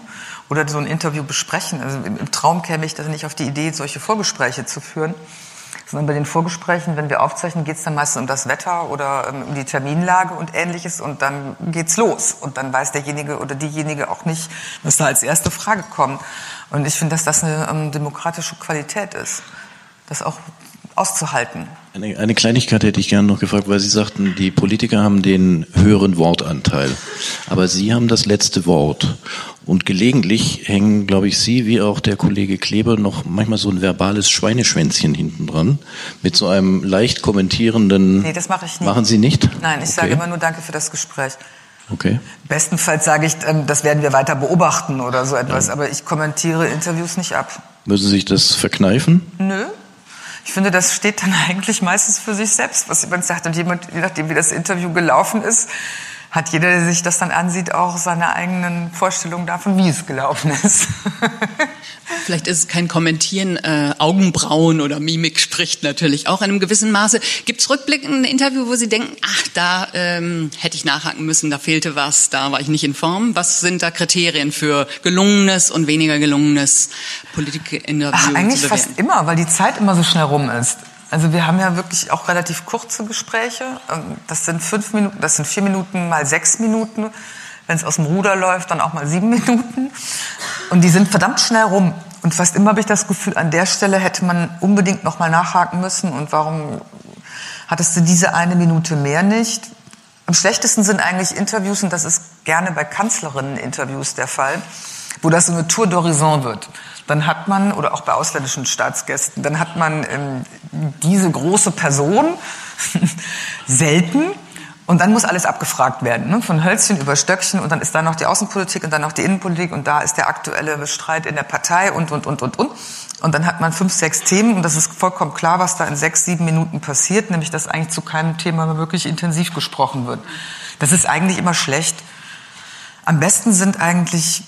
oder so ein Interview besprechen. Also im Traum käme ich da nicht auf die Idee, solche Vorgespräche zu führen. Sondern bei den Vorgesprächen, wenn wir aufzeichnen, geht es dann meistens um das Wetter oder ähm, um die Terminlage und ähnliches und dann geht's los. Und dann weiß derjenige oder diejenige auch nicht, was da als erste Frage kommt. Und ich finde, dass das eine ähm, demokratische Qualität ist, das auch auszuhalten. Eine, eine Kleinigkeit hätte ich gerne noch gefragt, weil Sie sagten, die Politiker haben den höheren Wortanteil. Aber Sie haben das letzte Wort. Und gelegentlich hängen, glaube ich, Sie wie auch der Kollege Kleber noch manchmal so ein verbales Schweineschwänzchen hinten dran. Mit so einem leicht kommentierenden. Nee, das mache ich nicht. Machen Sie nicht? Nein, ich okay. sage immer nur Danke für das Gespräch. Okay. Bestenfalls sage ich, ähm, das werden wir weiter beobachten oder so etwas. Ja. Aber ich kommentiere Interviews nicht ab. Müssen Sie sich das verkneifen? Nö, ich finde, das steht dann eigentlich meistens für sich selbst, was jemand sagt. Und jemand, je nachdem, wie das Interview gelaufen ist, hat jeder, der sich das dann ansieht, auch seine eigenen Vorstellungen davon, wie es gelaufen ist. Vielleicht ist es kein Kommentieren, äh, Augenbrauen oder Mimik spricht natürlich auch in einem gewissen Maße. Gibt es rückblickend ein Interview, wo Sie denken, ach, da ähm, hätte ich nachhaken müssen, da fehlte was, da war ich nicht in Form? Was sind da Kriterien für gelungenes und weniger gelungenes Politikinterview? Ach, eigentlich fast immer, weil die Zeit immer so schnell rum ist. Also wir haben ja wirklich auch relativ kurze Gespräche. Ähm, das sind fünf Minuten, das sind vier Minuten mal sechs Minuten. Wenn es aus dem Ruder läuft, dann auch mal sieben Minuten. Und die sind verdammt schnell rum. Und fast immer habe ich das Gefühl, an der Stelle hätte man unbedingt noch mal nachhaken müssen. Und warum hattest du diese eine Minute mehr nicht? Am schlechtesten sind eigentlich Interviews, und das ist gerne bei Kanzlerinnen-Interviews der Fall, wo das so eine Tour d'Horizon wird dann hat man, oder auch bei ausländischen Staatsgästen, dann hat man ähm, diese große Person selten und dann muss alles abgefragt werden, ne? von Hölzchen über Stöckchen und dann ist da noch die Außenpolitik und dann noch die Innenpolitik und da ist der aktuelle Streit in der Partei und, und, und, und, und. Und dann hat man fünf, sechs Themen und das ist vollkommen klar, was da in sechs, sieben Minuten passiert, nämlich dass eigentlich zu keinem Thema wirklich intensiv gesprochen wird. Das ist eigentlich immer schlecht. Am besten sind eigentlich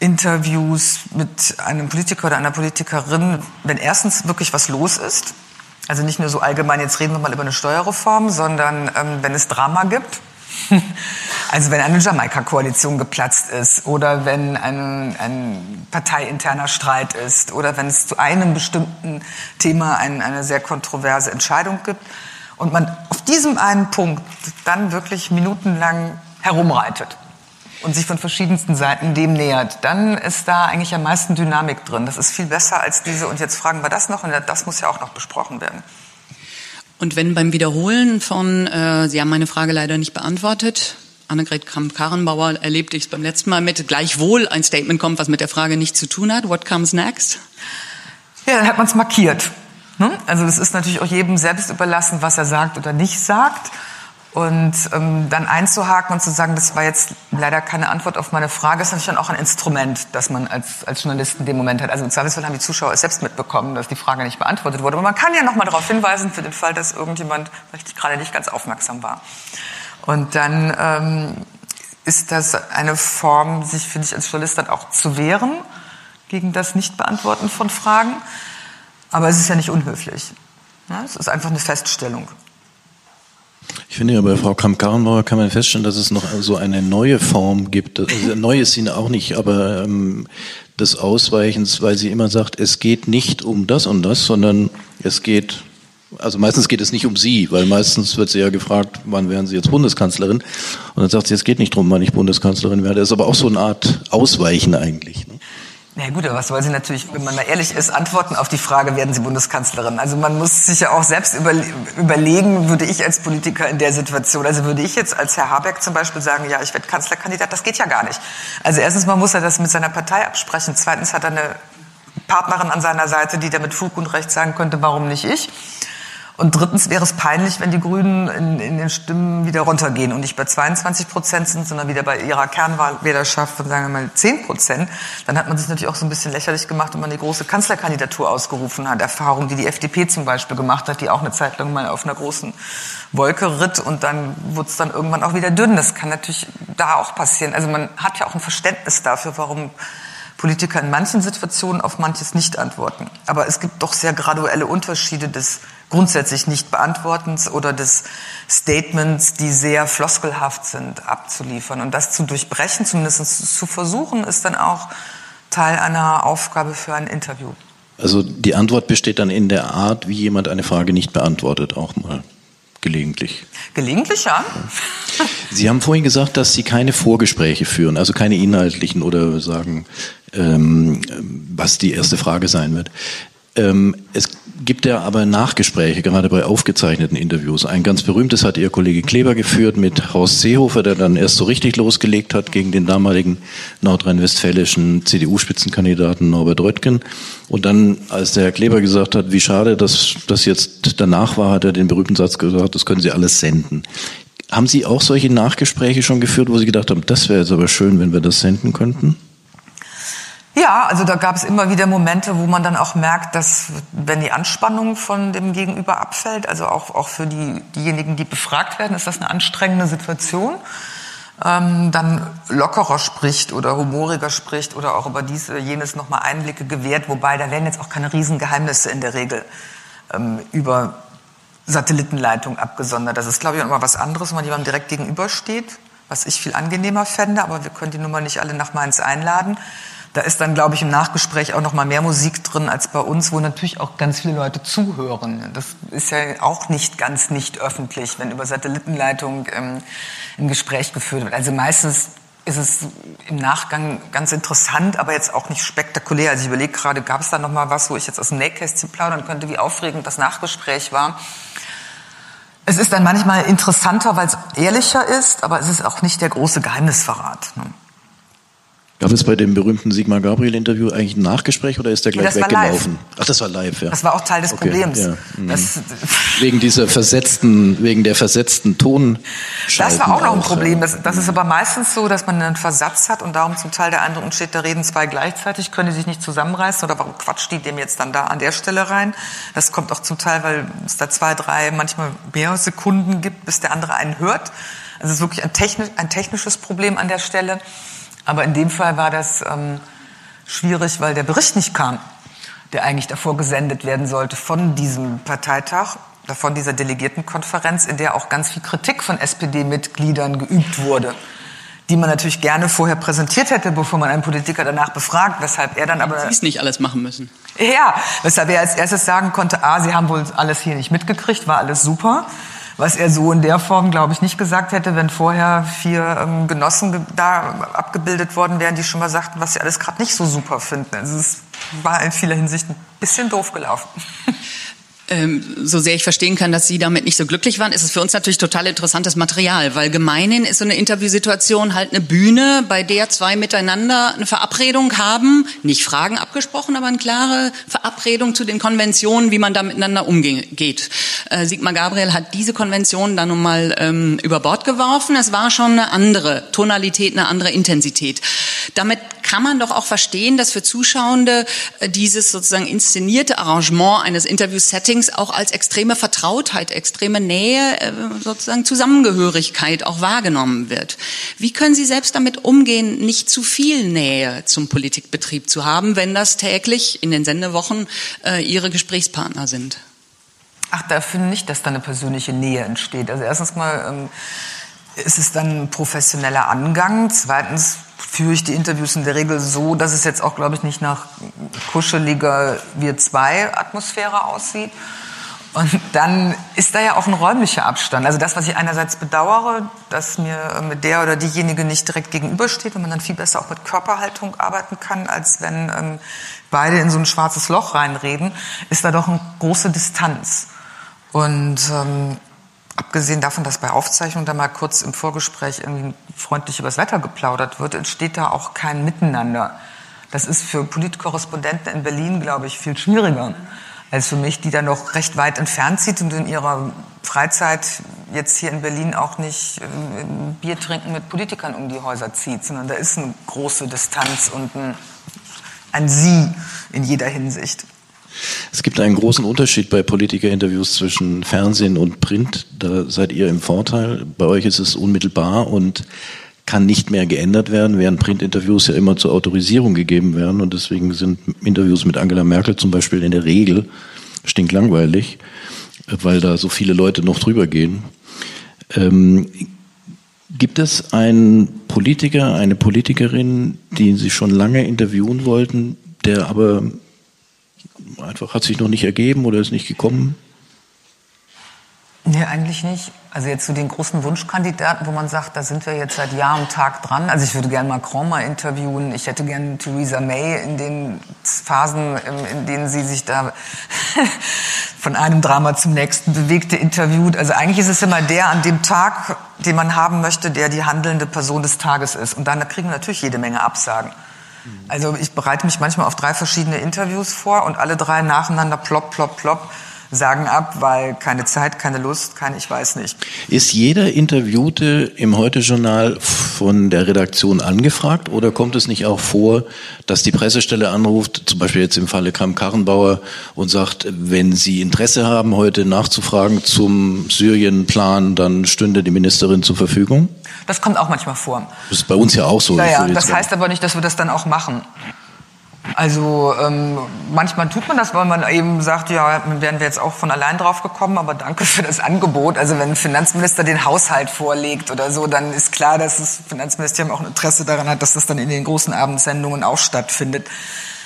Interviews mit einem Politiker oder einer Politikerin, wenn erstens wirklich was los ist, also nicht nur so allgemein, jetzt reden wir mal über eine Steuerreform, sondern ähm, wenn es Drama gibt, also wenn eine Jamaika-Koalition geplatzt ist oder wenn ein, ein parteiinterner Streit ist oder wenn es zu einem bestimmten Thema ein, eine sehr kontroverse Entscheidung gibt und man auf diesem einen Punkt dann wirklich minutenlang herumreitet und sich von verschiedensten Seiten dem nähert, dann ist da eigentlich am meisten Dynamik drin. Das ist viel besser als diese, und jetzt fragen wir das noch, und das muss ja auch noch besprochen werden. Und wenn beim Wiederholen von, äh, Sie haben meine Frage leider nicht beantwortet, Annegret Kramp-Karrenbauer erlebte ich es beim letzten Mal mit, gleichwohl ein Statement kommt, was mit der Frage nichts zu tun hat. What comes next? Ja, dann hat man es markiert. Ne? Also das ist natürlich auch jedem selbst überlassen, was er sagt oder nicht sagt. Und ähm, dann einzuhaken und zu sagen, das war jetzt leider keine Antwort auf meine Frage, ist natürlich dann auch ein Instrument, das man als, als Journalist in dem Moment hat. Also im Zweifelsfall haben die Zuschauer es selbst mitbekommen, dass die Frage nicht beantwortet wurde. Aber man kann ja noch mal darauf hinweisen, für den Fall, dass irgendjemand vielleicht gerade nicht ganz aufmerksam war. Und dann ähm, ist das eine Form, sich, finde ich, als Journalist dann auch zu wehren gegen das Nichtbeantworten von Fragen. Aber es ist ja nicht unhöflich. Ja, es ist einfach eine Feststellung. Ich finde ja bei Frau Kramp-Karrenbauer kann man feststellen, dass es noch so eine neue Form gibt. Also neu ist sie auch nicht, aber ähm, des Ausweichens, weil sie immer sagt, es geht nicht um das und das, sondern es geht, also meistens geht es nicht um sie, weil meistens wird sie ja gefragt, wann werden Sie jetzt Bundeskanzlerin? Und dann sagt sie, es geht nicht darum, wann ich Bundeskanzlerin werde. Das ist aber auch so eine Art Ausweichen eigentlich. Ne? Na ja, gut, aber was soll sie natürlich, wenn man mal ehrlich ist, antworten auf die Frage, werden Sie Bundeskanzlerin? Also man muss sich ja auch selbst überlegen, würde ich als Politiker in der Situation, also würde ich jetzt als Herr Habeck zum Beispiel sagen, ja, ich werde Kanzlerkandidat, das geht ja gar nicht. Also erstens mal muss er das mit seiner Partei absprechen. Zweitens hat er eine Partnerin an seiner Seite, die da mit Fug und Recht sagen könnte, warum nicht ich? Und drittens wäre es peinlich, wenn die Grünen in, in den Stimmen wieder runtergehen und nicht bei 22 Prozent sind, sondern wieder bei ihrer Kernwahlwählerschaft von, sagen wir mal, 10 Prozent. Dann hat man sich natürlich auch so ein bisschen lächerlich gemacht, wenn man die große Kanzlerkandidatur ausgerufen hat. Erfahrung, die die FDP zum Beispiel gemacht hat, die auch eine Zeit lang mal auf einer großen Wolke ritt und dann wurde es dann irgendwann auch wieder dünn. Das kann natürlich da auch passieren. Also man hat ja auch ein Verständnis dafür, warum Politiker in manchen Situationen auf manches nicht antworten. Aber es gibt doch sehr graduelle Unterschiede des grundsätzlich nicht Beantwortens oder des Statements, die sehr floskelhaft sind, abzuliefern. Und das zu durchbrechen, zumindest zu versuchen, ist dann auch Teil einer Aufgabe für ein Interview. Also die Antwort besteht dann in der Art, wie jemand eine Frage nicht beantwortet, auch mal. Gelegentlich. Gelegentlich, ja. Sie haben vorhin gesagt, dass Sie keine Vorgespräche führen, also keine inhaltlichen oder sagen, ähm, was die erste Frage sein wird. Ähm, es gibt ja aber Nachgespräche, gerade bei aufgezeichneten Interviews. Ein ganz berühmtes hat Ihr Kollege Kleber geführt mit Horst Seehofer, der dann erst so richtig losgelegt hat gegen den damaligen nordrhein-westfälischen CDU-Spitzenkandidaten Norbert Röttgen. Und dann, als der Herr Kleber gesagt hat, wie schade, dass das jetzt danach war, hat er den berühmten Satz gesagt, das können Sie alles senden. Haben Sie auch solche Nachgespräche schon geführt, wo Sie gedacht haben, das wäre jetzt aber schön, wenn wir das senden könnten? Ja, also da gab es immer wieder Momente, wo man dann auch merkt, dass wenn die Anspannung von dem Gegenüber abfällt, also auch, auch für die, diejenigen, die befragt werden, ist das eine anstrengende Situation, ähm, dann lockerer spricht oder humoriger spricht oder auch über dies oder jenes nochmal Einblicke gewährt, wobei da werden jetzt auch keine Riesengeheimnisse in der Regel ähm, über Satellitenleitung abgesondert. Das ist, glaube ich, immer was anderes, wenn man jemandem direkt gegenübersteht, was ich viel angenehmer fände, aber wir können die Nummer nicht alle nach Mainz einladen. Da ist dann, glaube ich, im Nachgespräch auch noch mal mehr Musik drin als bei uns, wo natürlich auch ganz viele Leute zuhören. Das ist ja auch nicht ganz nicht öffentlich, wenn über Satellitenleitung ähm, ein Gespräch geführt wird. Also meistens ist es im Nachgang ganz interessant, aber jetzt auch nicht spektakulär. Also ich überlege gerade, gab es da noch mal was, wo ich jetzt aus dem Nähkästchen plaudern könnte, wie aufregend das Nachgespräch war. Es ist dann manchmal interessanter, weil es ehrlicher ist, aber es ist auch nicht der große Geheimnisverrat. Ne? Gab es bei dem berühmten Sigmar Gabriel-Interview eigentlich ein Nachgespräch oder ist der gleich weggelaufen? Ach, das war live, ja. Das war auch Teil des okay, Problems. Ja. Mhm. wegen dieser versetzten, wegen der versetzten Ton. Das war auch noch ein Problem. Das, das, ist aber meistens so, dass man einen Versatz hat und darum zum Teil der Eindruck entsteht, da reden zwei gleichzeitig, können die sich nicht zusammenreißen oder warum quatscht die dem jetzt dann da an der Stelle rein? Das kommt auch zum Teil, weil es da zwei, drei, manchmal mehr Sekunden gibt, bis der andere einen hört. Also es ist wirklich ein, technisch, ein technisches Problem an der Stelle. Aber in dem Fall war das ähm, schwierig, weil der Bericht nicht kam, der eigentlich davor gesendet werden sollte von diesem Parteitag, von dieser Delegiertenkonferenz, in der auch ganz viel Kritik von SPD-Mitgliedern geübt wurde die man natürlich gerne vorher präsentiert hätte, bevor man einen Politiker danach befragt, weshalb er dann aber... Sie es nicht alles machen müssen. Ja, weshalb er als erstes sagen konnte, ah, Sie haben wohl alles hier nicht mitgekriegt, war alles super was er so in der Form, glaube ich, nicht gesagt hätte, wenn vorher vier ähm, Genossen da abgebildet worden wären, die schon mal sagten, was sie alles gerade nicht so super finden. Also es war in vieler Hinsicht ein bisschen doof gelaufen. ähm, so sehr ich verstehen kann, dass Sie damit nicht so glücklich waren, ist es für uns natürlich total interessantes Material, weil gemeinhin ist so eine Interviewsituation halt eine Bühne, bei der zwei miteinander eine Verabredung haben, nicht Fragen abgesprochen, aber eine klare Verabredung zu den Konventionen, wie man da miteinander umgeht. Äh, Sigmar Gabriel hat diese Konvention dann nun mal ähm, über Bord geworfen. Es war schon eine andere Tonalität, eine andere Intensität. Damit kann man doch auch verstehen, dass für Zuschauende äh, dieses sozusagen inszenierte Arrangement eines Interview-Settings auch als extreme Vertrautheit, extreme Nähe, äh, sozusagen Zusammengehörigkeit auch wahrgenommen wird. Wie können Sie selbst damit umgehen, nicht zu viel Nähe zum Politikbetrieb zu haben, wenn das täglich in den Sendewochen äh, Ihre Gesprächspartner sind? Ach, da finde ich, dass da eine persönliche Nähe entsteht. Also erstens mal ähm, ist es dann ein professioneller Angang. Zweitens führe ich die Interviews in der Regel so, dass es jetzt auch, glaube ich, nicht nach kuscheliger Wir zwei Atmosphäre aussieht. Und dann ist da ja auch ein räumlicher Abstand. Also das, was ich einerseits bedauere, dass mir mit der oder diejenige nicht direkt gegenübersteht und man dann viel besser auch mit Körperhaltung arbeiten kann, als wenn ähm, beide in so ein schwarzes Loch reinreden, ist da doch eine große Distanz. Und ähm, abgesehen davon, dass bei Aufzeichnungen da mal kurz im Vorgespräch irgendwie freundlich übers Wetter geplaudert wird, entsteht da auch kein Miteinander. Das ist für Politkorrespondenten in Berlin, glaube ich, viel schwieriger als für mich, die da noch recht weit entfernt sieht und in ihrer Freizeit jetzt hier in Berlin auch nicht äh, Bier trinken mit Politikern um die Häuser zieht, sondern da ist eine große Distanz und ein, ein Sie in jeder Hinsicht. Es gibt einen großen Unterschied bei Politikerinterviews zwischen Fernsehen und Print. Da seid ihr im Vorteil. Bei euch ist es unmittelbar und kann nicht mehr geändert werden, während Printinterviews ja immer zur Autorisierung gegeben werden. Und deswegen sind Interviews mit Angela Merkel zum Beispiel in der Regel stinklangweilig, weil da so viele Leute noch drüber gehen. Ähm, gibt es einen Politiker, eine Politikerin, die Sie schon lange interviewen wollten, der aber einfach hat sich noch nicht ergeben oder ist nicht gekommen? Nee, eigentlich nicht. Also jetzt zu den großen Wunschkandidaten, wo man sagt, da sind wir jetzt seit Jahr und Tag dran. Also ich würde gerne Macron mal interviewen. Ich hätte gerne Theresa May in den Phasen, in denen sie sich da von einem Drama zum nächsten bewegte, interviewt. Also eigentlich ist es immer der an dem Tag, den man haben möchte, der die handelnde Person des Tages ist. Und dann kriegen wir natürlich jede Menge Absagen. Also ich bereite mich manchmal auf drei verschiedene Interviews vor und alle drei nacheinander plopp, plopp, plopp sagen ab, weil keine Zeit, keine Lust, kein ich weiß nicht. Ist jeder Interviewte im Heute-Journal von der Redaktion angefragt oder kommt es nicht auch vor, dass die Pressestelle anruft, zum Beispiel jetzt im Falle Kram-Karrenbauer und sagt, wenn Sie Interesse haben, heute nachzufragen zum Syrien-Plan, dann stünde die Ministerin zur Verfügung? Das kommt auch manchmal vor. Das ist bei uns ja auch so. Naja, das heißt aber nicht, dass wir das dann auch machen. Also ähm, manchmal tut man das, weil man eben sagt, ja, wären wir jetzt auch von allein drauf gekommen, aber danke für das Angebot. Also wenn ein Finanzminister den Haushalt vorlegt oder so, dann ist klar, dass das Finanzministerium auch ein Interesse daran hat, dass das dann in den großen Abendsendungen auch stattfindet.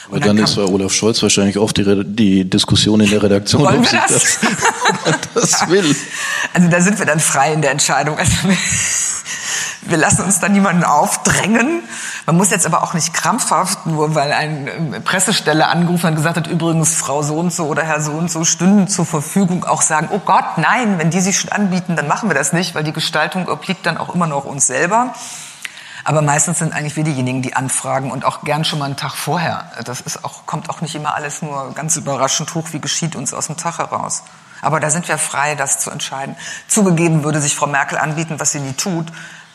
Aber dann, dann ist bei Olaf Scholz wahrscheinlich oft die, die Diskussion in der Redaktion, ob das, das, das will. Also da sind wir dann frei in der Entscheidung. Also wir lassen uns da niemanden aufdrängen. Man muss jetzt aber auch nicht krampfhaft, nur weil eine ähm, Pressestelle angerufen und gesagt hat, übrigens Frau so und so oder Herr so und so stünden zur Verfügung, auch sagen, oh Gott, nein, wenn die sich schon anbieten, dann machen wir das nicht, weil die Gestaltung obliegt dann auch immer noch uns selber. Aber meistens sind eigentlich wir diejenigen, die anfragen und auch gern schon mal einen Tag vorher. Das ist auch, kommt auch nicht immer alles nur ganz überraschend hoch, wie geschieht uns aus dem Tag heraus. Aber da sind wir frei, das zu entscheiden. Zugegeben würde sich Frau Merkel anbieten, was sie nie tut,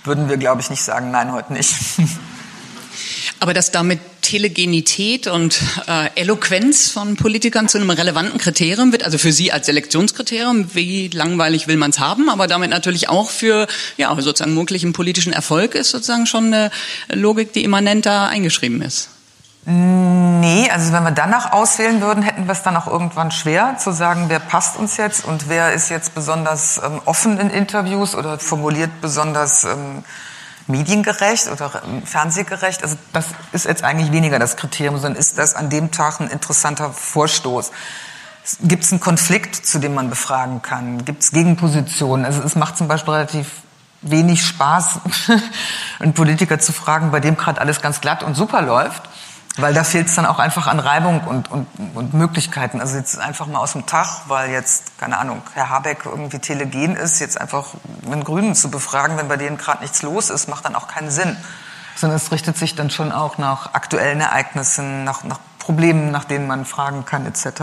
würden wir, glaube ich, nicht sagen, nein, heute nicht. Aber dass damit Telegenität und äh, Eloquenz von Politikern zu einem relevanten Kriterium wird, also für Sie als Selektionskriterium, wie langweilig will man es haben, aber damit natürlich auch für ja sozusagen möglichen politischen Erfolg ist sozusagen schon eine Logik, die immanent da eingeschrieben ist. Nee, also wenn wir danach auswählen würden, hätten wir es dann auch irgendwann schwer zu sagen, wer passt uns jetzt und wer ist jetzt besonders ähm, offen in Interviews oder formuliert besonders ähm, mediengerecht oder ähm, fernsehgerecht. Also das ist jetzt eigentlich weniger das Kriterium, sondern ist das an dem Tag ein interessanter Vorstoß. Gibt es einen Konflikt, zu dem man befragen kann? Gibt es Gegenpositionen? Also es macht zum Beispiel relativ wenig Spaß, einen Politiker zu fragen, bei dem gerade alles ganz glatt und super läuft weil da fehlt es dann auch einfach an Reibung und, und, und Möglichkeiten. Also jetzt einfach mal aus dem Tag, weil jetzt, keine Ahnung, Herr Habeck irgendwie telegen ist, jetzt einfach einen Grünen zu befragen, wenn bei denen gerade nichts los ist, macht dann auch keinen Sinn. Sondern es richtet sich dann schon auch nach aktuellen Ereignissen, nach, nach Problemen, nach denen man fragen kann, etc.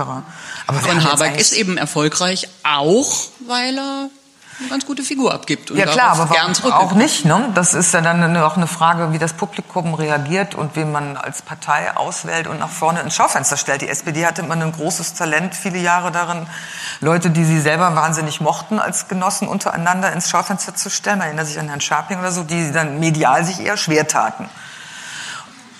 Aber Von Habeck ist eben erfolgreich, auch weil er eine ganz gute Figur abgibt. Und ja klar, aber gern auch nicht. Ne? Das ist ja dann auch eine Frage, wie das Publikum reagiert und wen man als Partei auswählt und nach vorne ins Schaufenster stellt. Die SPD hatte immer ein großes Talent, viele Jahre darin, Leute, die sie selber wahnsinnig mochten, als Genossen untereinander ins Schaufenster zu stellen. Man erinnert sich an Herrn Scharping oder so, die dann medial sich eher schwer taten.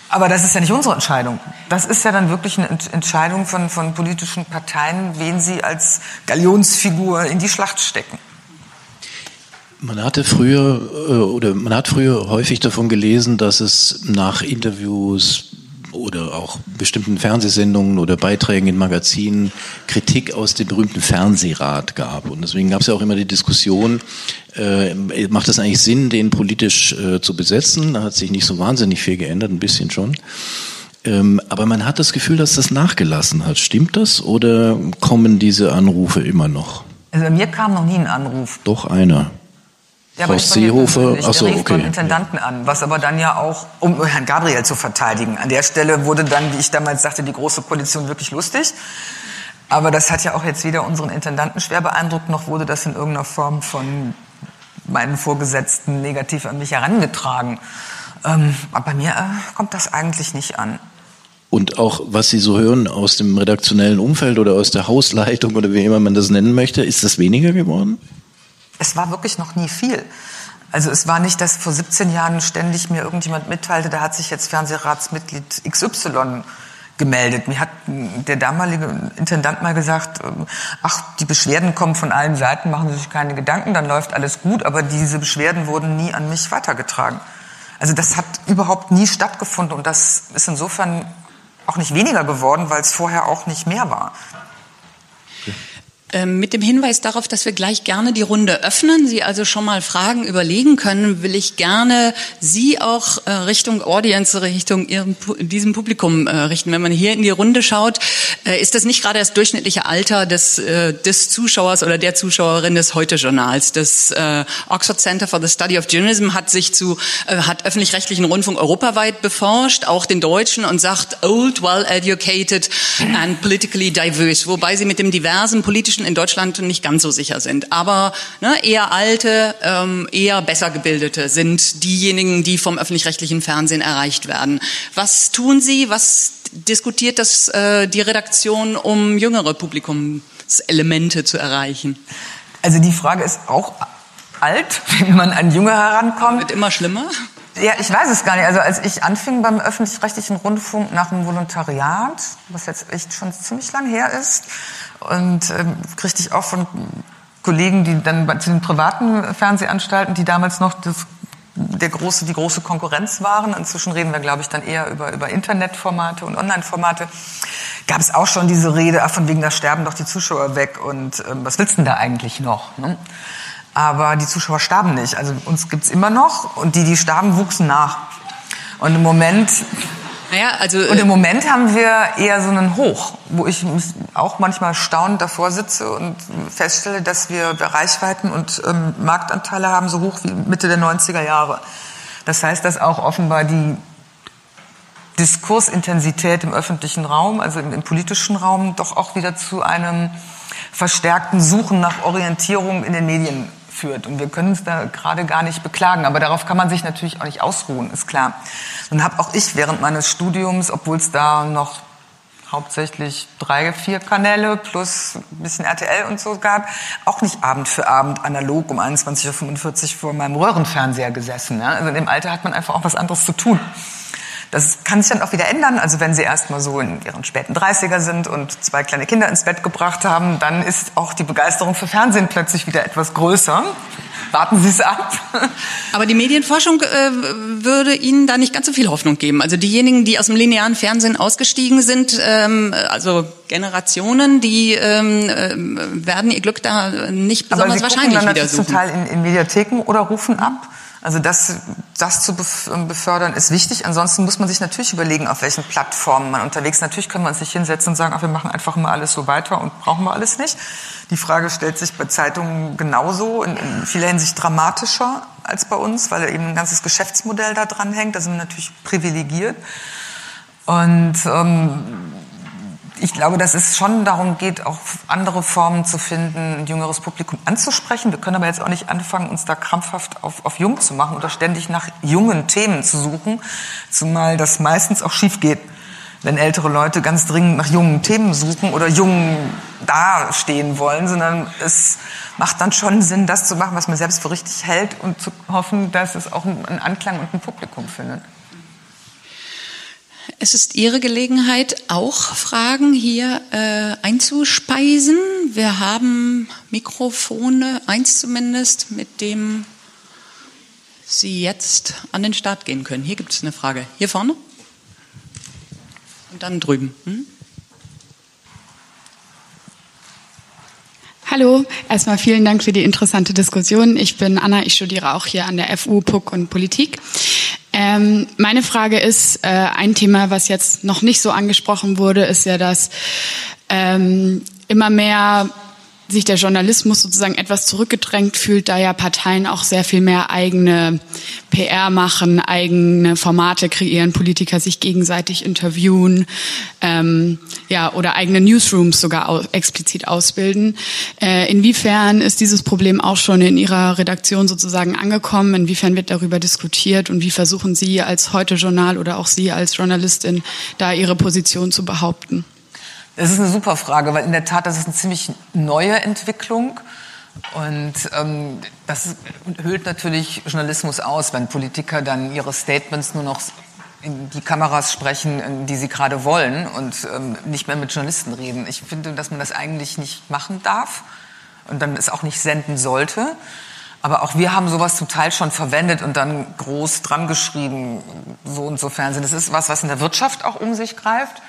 Aber das ist ja nicht unsere Entscheidung. Das ist ja dann wirklich eine Entscheidung von, von politischen Parteien, wen sie als Galionsfigur in die Schlacht stecken. Man hatte früher äh, oder man hat früher häufig davon gelesen, dass es nach Interviews oder auch bestimmten Fernsehsendungen oder Beiträgen in Magazinen Kritik aus dem berühmten Fernsehrat gab. Und deswegen gab es ja auch immer die Diskussion, äh, macht es eigentlich Sinn, den politisch äh, zu besetzen? Da hat sich nicht so wahnsinnig viel geändert, ein bisschen schon. Ähm, aber man hat das Gefühl, dass das nachgelassen hat. Stimmt das oder kommen diese Anrufe immer noch? Also mir kam noch nie ein Anruf. Doch einer. Ja, Frau Seehofer, achso, okay. von Intendanten an, was aber dann ja auch, um Herrn Gabriel zu verteidigen. An der Stelle wurde dann, wie ich damals sagte, die Große Koalition wirklich lustig. Aber das hat ja auch jetzt weder unseren Intendanten schwer beeindruckt, noch wurde das in irgendeiner Form von meinen Vorgesetzten negativ an mich herangetragen. Ähm, aber bei mir äh, kommt das eigentlich nicht an. Und auch, was Sie so hören aus dem redaktionellen Umfeld oder aus der Hausleitung oder wie immer man das nennen möchte, ist das weniger geworden? Es war wirklich noch nie viel. Also es war nicht, dass vor 17 Jahren ständig mir irgendjemand mitteilte, da hat sich jetzt Fernsehratsmitglied XY gemeldet. Mir hat der damalige Intendant mal gesagt, ähm, ach, die Beschwerden kommen von allen Seiten, machen Sie sich keine Gedanken, dann läuft alles gut, aber diese Beschwerden wurden nie an mich weitergetragen. Also das hat überhaupt nie stattgefunden und das ist insofern auch nicht weniger geworden, weil es vorher auch nicht mehr war. Ähm, mit dem Hinweis darauf, dass wir gleich gerne die Runde öffnen, Sie also schon mal Fragen überlegen können, will ich gerne Sie auch äh, Richtung Audience, Richtung Ihrem, diesem Publikum äh, richten. Wenn man hier in die Runde schaut, äh, ist das nicht gerade das durchschnittliche Alter des, des Zuschauers oder der Zuschauerin des Heute-Journals. Das Oxford Center for the Study of Journalism hat sich zu, hat öffentlich-rechtlichen Rundfunk europaweit beforscht, auch den deutschen und sagt old, well educated and politically diverse, wobei sie mit dem diversen politischen Menschen in Deutschland nicht ganz so sicher sind. Aber ne, eher alte, ähm, eher besser gebildete sind diejenigen, die vom öffentlich-rechtlichen Fernsehen erreicht werden. Was tun Sie? Was diskutiert das äh, die Redaktion, um jüngere Publikumselemente zu erreichen? Also die Frage ist auch alt, wenn man an Junge herankommt. Wird immer schlimmer? Ja, ich weiß es gar nicht. Also als ich anfing beim öffentlich-rechtlichen Rundfunk nach dem Volontariat, was jetzt echt schon ziemlich lang her ist, und ähm, kriegte ich auch von Kollegen, die dann zu den privaten Fernsehanstalten, die damals noch das, der große, die große Konkurrenz waren. Inzwischen reden wir, glaube ich, dann eher über, über Internetformate und Online-Formate. Gab es auch schon diese Rede, ach, von wegen, da sterben doch die Zuschauer weg und ähm, was willst du denn da eigentlich noch? Ne? Aber die Zuschauer starben nicht. Also uns gibt's immer noch und die, die starben, wuchsen nach. Und im Moment naja, also, und im äh, Moment haben wir eher so einen Hoch, wo ich auch manchmal staunend davor sitze und feststelle, dass wir Reichweiten und ähm, Marktanteile haben so hoch wie Mitte der 90er Jahre. Das heißt, dass auch offenbar die Diskursintensität im öffentlichen Raum, also im, im politischen Raum, doch auch wieder zu einem verstärkten Suchen nach Orientierung in den Medien führt. Und wir können uns da gerade gar nicht beklagen. Aber darauf kann man sich natürlich auch nicht ausruhen, ist klar. Dann habe auch ich während meines Studiums, obwohl es da noch hauptsächlich drei, vier Kanäle plus ein bisschen RTL und so gab, auch nicht Abend für Abend analog um 21.45 Uhr vor meinem Röhrenfernseher gesessen. Ja? Also in dem Alter hat man einfach auch was anderes zu tun. Das kann sich dann auch wieder ändern. Also wenn Sie erst mal so in Ihren späten 30er sind und zwei kleine Kinder ins Bett gebracht haben, dann ist auch die Begeisterung für Fernsehen plötzlich wieder etwas größer. Warten Sie es ab. Aber die Medienforschung äh, würde Ihnen da nicht ganz so viel Hoffnung geben. Also diejenigen, die aus dem linearen Fernsehen ausgestiegen sind, ähm, also Generationen, die ähm, äh, werden ihr Glück da nicht besonders Aber Sie wahrscheinlich dann wieder suchen. Zum Teil in, in Mediatheken oder rufen ab. Also das, das zu ähm, befördern ist wichtig. Ansonsten muss man sich natürlich überlegen, auf welchen Plattformen man unterwegs ist. Natürlich können wir uns nicht hinsetzen und sagen, ach, wir machen einfach mal alles so weiter und brauchen wir alles nicht. Die Frage stellt sich bei Zeitungen genauso, in, in vieler Hinsicht dramatischer als bei uns, weil eben ein ganzes Geschäftsmodell da dran hängt. Da sind wir natürlich privilegiert. Und ähm, ich glaube, dass es schon darum geht, auch andere Formen zu finden, ein jüngeres Publikum anzusprechen. Wir können aber jetzt auch nicht anfangen, uns da krampfhaft auf, auf jung zu machen oder ständig nach jungen Themen zu suchen, zumal das meistens auch schief geht, wenn ältere Leute ganz dringend nach jungen Themen suchen oder jung dastehen wollen, sondern es macht dann schon Sinn, das zu machen, was man selbst für richtig hält und zu hoffen, dass es auch einen Anklang und ein Publikum findet. Es ist Ihre Gelegenheit, auch Fragen hier äh, einzuspeisen. Wir haben Mikrofone, eins zumindest, mit dem Sie jetzt an den Start gehen können. Hier gibt es eine Frage. Hier vorne? Und dann drüben. Hm? Hallo, erstmal vielen Dank für die interessante Diskussion. Ich bin Anna, ich studiere auch hier an der FU PUC und Politik. Ähm, meine Frage ist, äh, ein Thema, was jetzt noch nicht so angesprochen wurde, ist ja, dass ähm, immer mehr sich der Journalismus sozusagen etwas zurückgedrängt fühlt, da ja Parteien auch sehr viel mehr eigene PR machen, eigene Formate kreieren, Politiker sich gegenseitig interviewen, ähm, ja oder eigene Newsrooms sogar au explizit ausbilden. Äh, inwiefern ist dieses Problem auch schon in Ihrer Redaktion sozusagen angekommen? Inwiefern wird darüber diskutiert und wie versuchen Sie als Heute Journal oder auch Sie als Journalistin da Ihre Position zu behaupten? Das ist eine super Frage, weil in der Tat, das ist eine ziemlich neue Entwicklung. Und ähm, das hüllt natürlich Journalismus aus, wenn Politiker dann ihre Statements nur noch in die Kameras sprechen, die sie gerade wollen und ähm, nicht mehr mit Journalisten reden. Ich finde, dass man das eigentlich nicht machen darf und dann es auch nicht senden sollte. Aber auch wir haben sowas zum Teil schon verwendet und dann groß dran geschrieben, so und so Fernsehen. Das ist was, was in der Wirtschaft auch um sich greift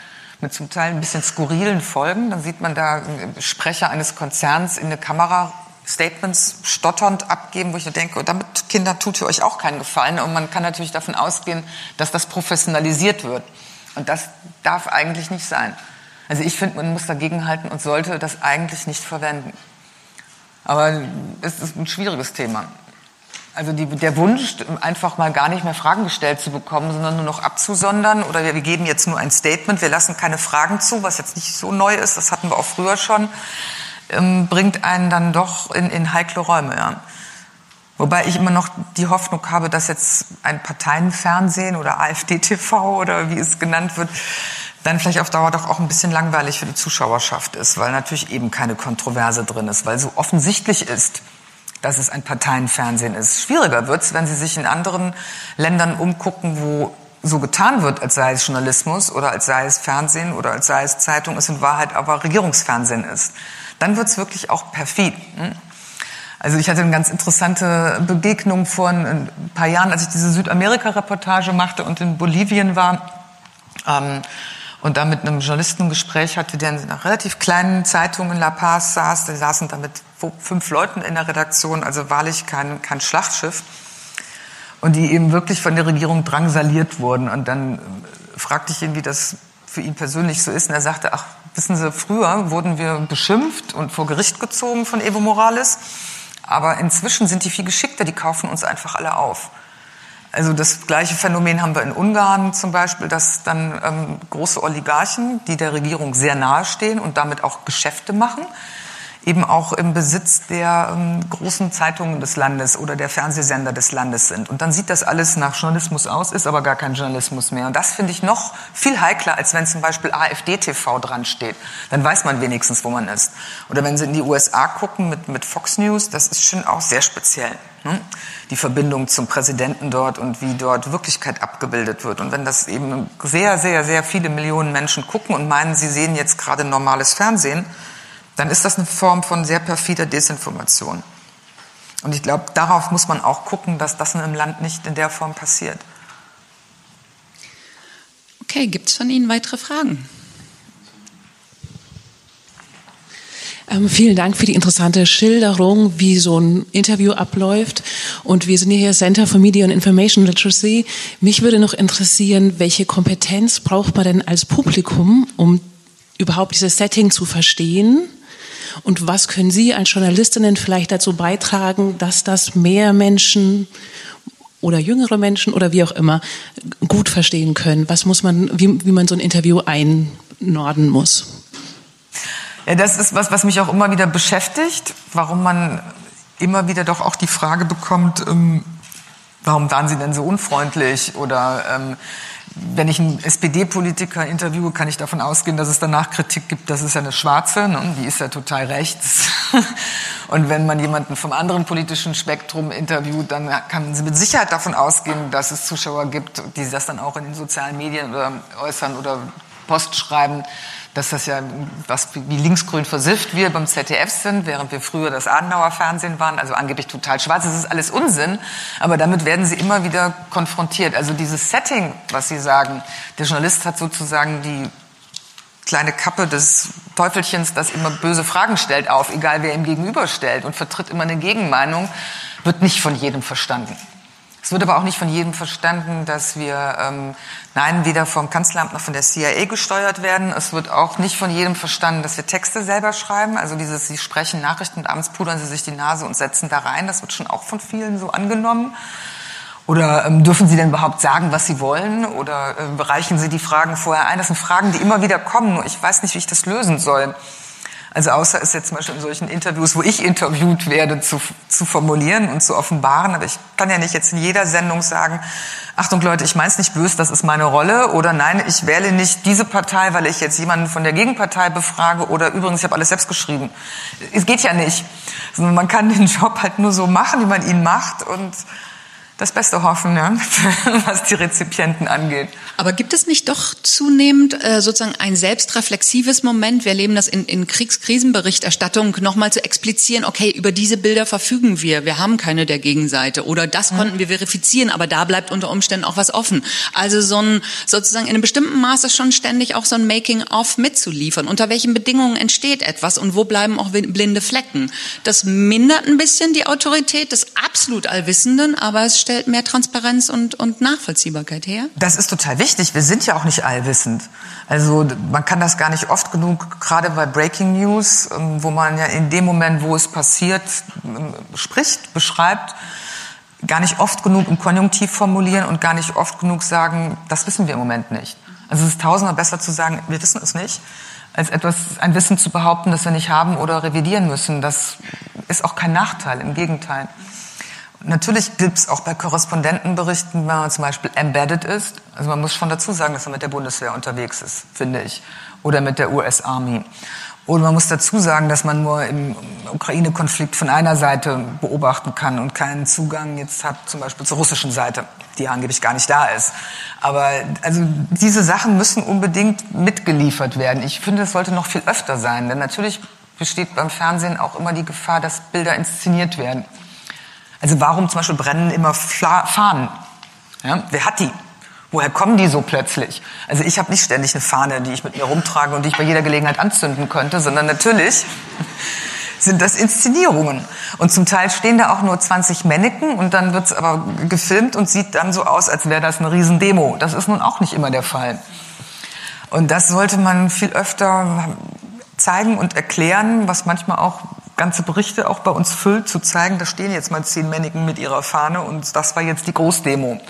mit zum Teil ein bisschen skurrilen Folgen. Dann sieht man da Sprecher eines Konzerns in eine Kamera Statements stotternd abgeben, wo ich denke, damit Kinder tut ihr euch auch keinen Gefallen. Und man kann natürlich davon ausgehen, dass das professionalisiert wird. Und das darf eigentlich nicht sein. Also ich finde, man muss dagegenhalten und sollte das eigentlich nicht verwenden. Aber es ist ein schwieriges Thema. Also die, der Wunsch, einfach mal gar nicht mehr Fragen gestellt zu bekommen, sondern nur noch abzusondern oder wir, wir geben jetzt nur ein Statement, wir lassen keine Fragen zu, was jetzt nicht so neu ist, das hatten wir auch früher schon, ähm, bringt einen dann doch in, in heikle Räume. Ja. Wobei ich immer noch die Hoffnung habe, dass jetzt ein Parteienfernsehen oder AfD-TV oder wie es genannt wird, dann vielleicht auf Dauer doch auch ein bisschen langweilig für die Zuschauerschaft ist, weil natürlich eben keine Kontroverse drin ist, weil so offensichtlich ist, dass es ein Parteienfernsehen ist. Schwieriger wird es, wenn Sie sich in anderen Ländern umgucken, wo so getan wird, als sei es Journalismus oder als sei es Fernsehen oder als sei es Zeitung, es in Wahrheit aber Regierungsfernsehen ist. Dann wird es wirklich auch perfid. Hm? Also ich hatte eine ganz interessante Begegnung vor ein paar Jahren, als ich diese Südamerika-Reportage machte und in Bolivien war. Ähm, und da mit einem Journalisten ein Gespräch hatte, der in einer relativ kleinen Zeitung in La Paz saß. Die saßen da mit fünf Leuten in der Redaktion, also wahrlich kein, kein Schlachtschiff. Und die eben wirklich von der Regierung drangsaliert wurden. Und dann äh, fragte ich ihn, wie das für ihn persönlich so ist. Und er sagte, ach, wissen Sie, früher wurden wir beschimpft und vor Gericht gezogen von Evo Morales. Aber inzwischen sind die viel geschickter, die kaufen uns einfach alle auf. Also das gleiche Phänomen haben wir in Ungarn zum Beispiel, dass dann ähm, große Oligarchen, die der Regierung sehr nahestehen und damit auch Geschäfte machen, eben auch im Besitz der ähm, großen Zeitungen des Landes oder der Fernsehsender des Landes sind. Und dann sieht das alles nach Journalismus aus, ist aber gar kein Journalismus mehr. Und das finde ich noch viel heikler, als wenn zum Beispiel AfD-TV dran steht. Dann weiß man wenigstens, wo man ist. Oder wenn Sie in die USA gucken mit, mit Fox News, das ist schon auch sehr speziell. Ne? Die Verbindung zum Präsidenten dort und wie dort Wirklichkeit abgebildet wird. Und wenn das eben sehr, sehr, sehr viele Millionen Menschen gucken und meinen, sie sehen jetzt gerade normales Fernsehen, dann ist das eine Form von sehr perfider Desinformation. Und ich glaube, darauf muss man auch gucken, dass das in einem Land nicht in der Form passiert. Okay, gibt es von Ihnen weitere Fragen? Ähm, vielen Dank für die interessante Schilderung, wie so ein Interview abläuft. Und wir sind hier Center for Media and Information Literacy. Mich würde noch interessieren, welche Kompetenz braucht man denn als Publikum, um überhaupt dieses Setting zu verstehen? Und was können Sie als Journalistinnen vielleicht dazu beitragen, dass das mehr Menschen oder jüngere Menschen oder wie auch immer gut verstehen können? Was muss man, wie, wie man so ein Interview einnorden muss? Ja, das ist was, was mich auch immer wieder beschäftigt, warum man immer wieder doch auch die Frage bekommt, ähm, warum waren Sie denn so unfreundlich oder ähm, wenn ich einen SPD-Politiker interviewe, kann ich davon ausgehen, dass es danach Kritik gibt, das ist ja eine Schwarze, ne? die ist ja total rechts. Und wenn man jemanden vom anderen politischen Spektrum interviewt, dann kann Sie mit Sicherheit davon ausgehen, dass es Zuschauer gibt, die das dann auch in den sozialen Medien oder äußern oder Post schreiben, dass das ja was wie linksgrün versifft wir beim ZDF sind, während wir früher das Adenauer Fernsehen waren, also angeblich total schwarz. Das ist alles Unsinn, aber damit werden sie immer wieder konfrontiert. Also dieses Setting, was Sie sagen, der Journalist hat sozusagen die kleine Kappe des Teufelchens, das immer böse Fragen stellt, auf, egal wer ihm gegenüberstellt und vertritt immer eine Gegenmeinung, wird nicht von jedem verstanden. Es wird aber auch nicht von jedem verstanden, dass wir, ähm, nein, weder vom Kanzleramt noch von der CIA gesteuert werden. Es wird auch nicht von jedem verstanden, dass wir Texte selber schreiben. Also dieses, Sie sprechen Nachrichten und abends pudern Sie sich die Nase und setzen da rein. Das wird schon auch von vielen so angenommen. Oder ähm, dürfen Sie denn überhaupt sagen, was Sie wollen? Oder äh, bereichen Sie die Fragen vorher ein? Das sind Fragen, die immer wieder kommen. Ich weiß nicht, wie ich das lösen soll. Also außer es jetzt zum Beispiel in solchen Interviews, wo ich interviewt werde, zu, zu formulieren und zu offenbaren. Aber ich kann ja nicht jetzt in jeder Sendung sagen, Achtung Leute, ich meine es nicht böse, das ist meine Rolle. Oder nein, ich wähle nicht diese Partei, weil ich jetzt jemanden von der Gegenpartei befrage. Oder übrigens, ich habe alles selbst geschrieben. Es geht ja nicht. Man kann den Job halt nur so machen, wie man ihn macht. Und das Beste hoffen, ja, was die Rezipienten angeht. Aber gibt es nicht doch zunehmend äh, sozusagen ein selbstreflexives Moment? Wir erleben das in, in Kriegskrisenberichterstattung nochmal zu explizieren, okay, über diese Bilder verfügen wir, wir haben keine der Gegenseite oder das mhm. konnten wir verifizieren, aber da bleibt unter Umständen auch was offen. Also so ein sozusagen in einem bestimmten Maße schon ständig auch so ein Making-of mitzuliefern. Unter welchen Bedingungen entsteht etwas und wo bleiben auch blinde Flecken? Das mindert ein bisschen die Autorität des absolut Allwissenden, aber es stellt mehr Transparenz und, und Nachvollziehbarkeit her? Das ist total wichtig. Wir sind ja auch nicht allwissend. Also man kann das gar nicht oft genug, gerade bei Breaking News, ähm, wo man ja in dem Moment, wo es passiert, ähm, spricht, beschreibt, gar nicht oft genug im Konjunktiv formulieren und gar nicht oft genug sagen, das wissen wir im Moment nicht. Also es ist tausendmal besser zu sagen, wir wissen es nicht, als etwas, ein Wissen zu behaupten, das wir nicht haben oder revidieren müssen. Das ist auch kein Nachteil, im Gegenteil. Natürlich gibt es auch bei Korrespondentenberichten, wenn man zum Beispiel embedded ist, also man muss schon dazu sagen, dass man mit der Bundeswehr unterwegs ist, finde ich, oder mit der US Army. Oder man muss dazu sagen, dass man nur im Ukraine-Konflikt von einer Seite beobachten kann und keinen Zugang jetzt hat, zum Beispiel zur russischen Seite, die angeblich gar nicht da ist. Aber also diese Sachen müssen unbedingt mitgeliefert werden. Ich finde, das sollte noch viel öfter sein, denn natürlich besteht beim Fernsehen auch immer die Gefahr, dass Bilder inszeniert werden. Also warum zum Beispiel brennen immer Fahnen? Ja, wer hat die? Woher kommen die so plötzlich? Also ich habe nicht ständig eine Fahne, die ich mit mir rumtrage und die ich bei jeder Gelegenheit anzünden könnte, sondern natürlich sind das Inszenierungen. Und zum Teil stehen da auch nur 20 Männchen und dann wird es aber gefilmt und sieht dann so aus, als wäre das eine Riesendemo. Das ist nun auch nicht immer der Fall. Und das sollte man viel öfter zeigen und erklären, was manchmal auch ganze Berichte auch bei uns füllt, zu zeigen, da stehen jetzt mal zehn Männigen mit ihrer Fahne und das war jetzt die Großdemo.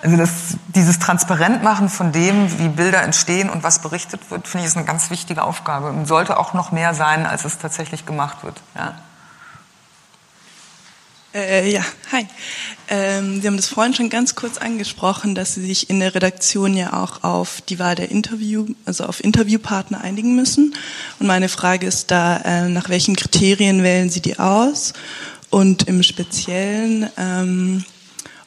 Also das, dieses Transparentmachen von dem, wie Bilder entstehen und was berichtet wird, finde ich, ist eine ganz wichtige Aufgabe und sollte auch noch mehr sein, als es tatsächlich gemacht wird. Ja. Äh, ja, hi. Ähm, Sie haben das vorhin schon ganz kurz angesprochen, dass Sie sich in der Redaktion ja auch auf die Wahl der Interview, also auf Interviewpartner einigen müssen. Und meine Frage ist da, äh, nach welchen Kriterien wählen Sie die aus? Und im Speziellen, ähm,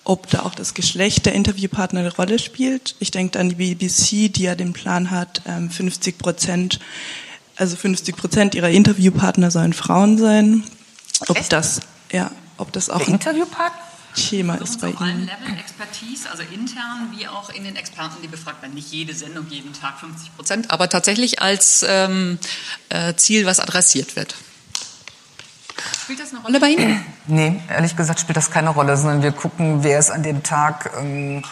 ob da auch das Geschlecht der Interviewpartner eine Rolle spielt. Ich denke an die BBC, die ja den Plan hat, ähm, 50 Prozent, also 50 Prozent ihrer Interviewpartner sollen Frauen sein. Ob Echt? das, ja, ob das auch Der Interviewpartner? Thema ist bei auf allen Leveln Expertise, also intern wie auch in den Experten, die befragt werden. Nicht jede Sendung, jeden Tag 50 Prozent, aber tatsächlich als ähm, äh, Ziel, was adressiert wird. Spielt das eine Rolle bei Ihnen? Nee, ehrlich gesagt spielt das keine Rolle, sondern wir gucken, wer ist an dem Tag ähm,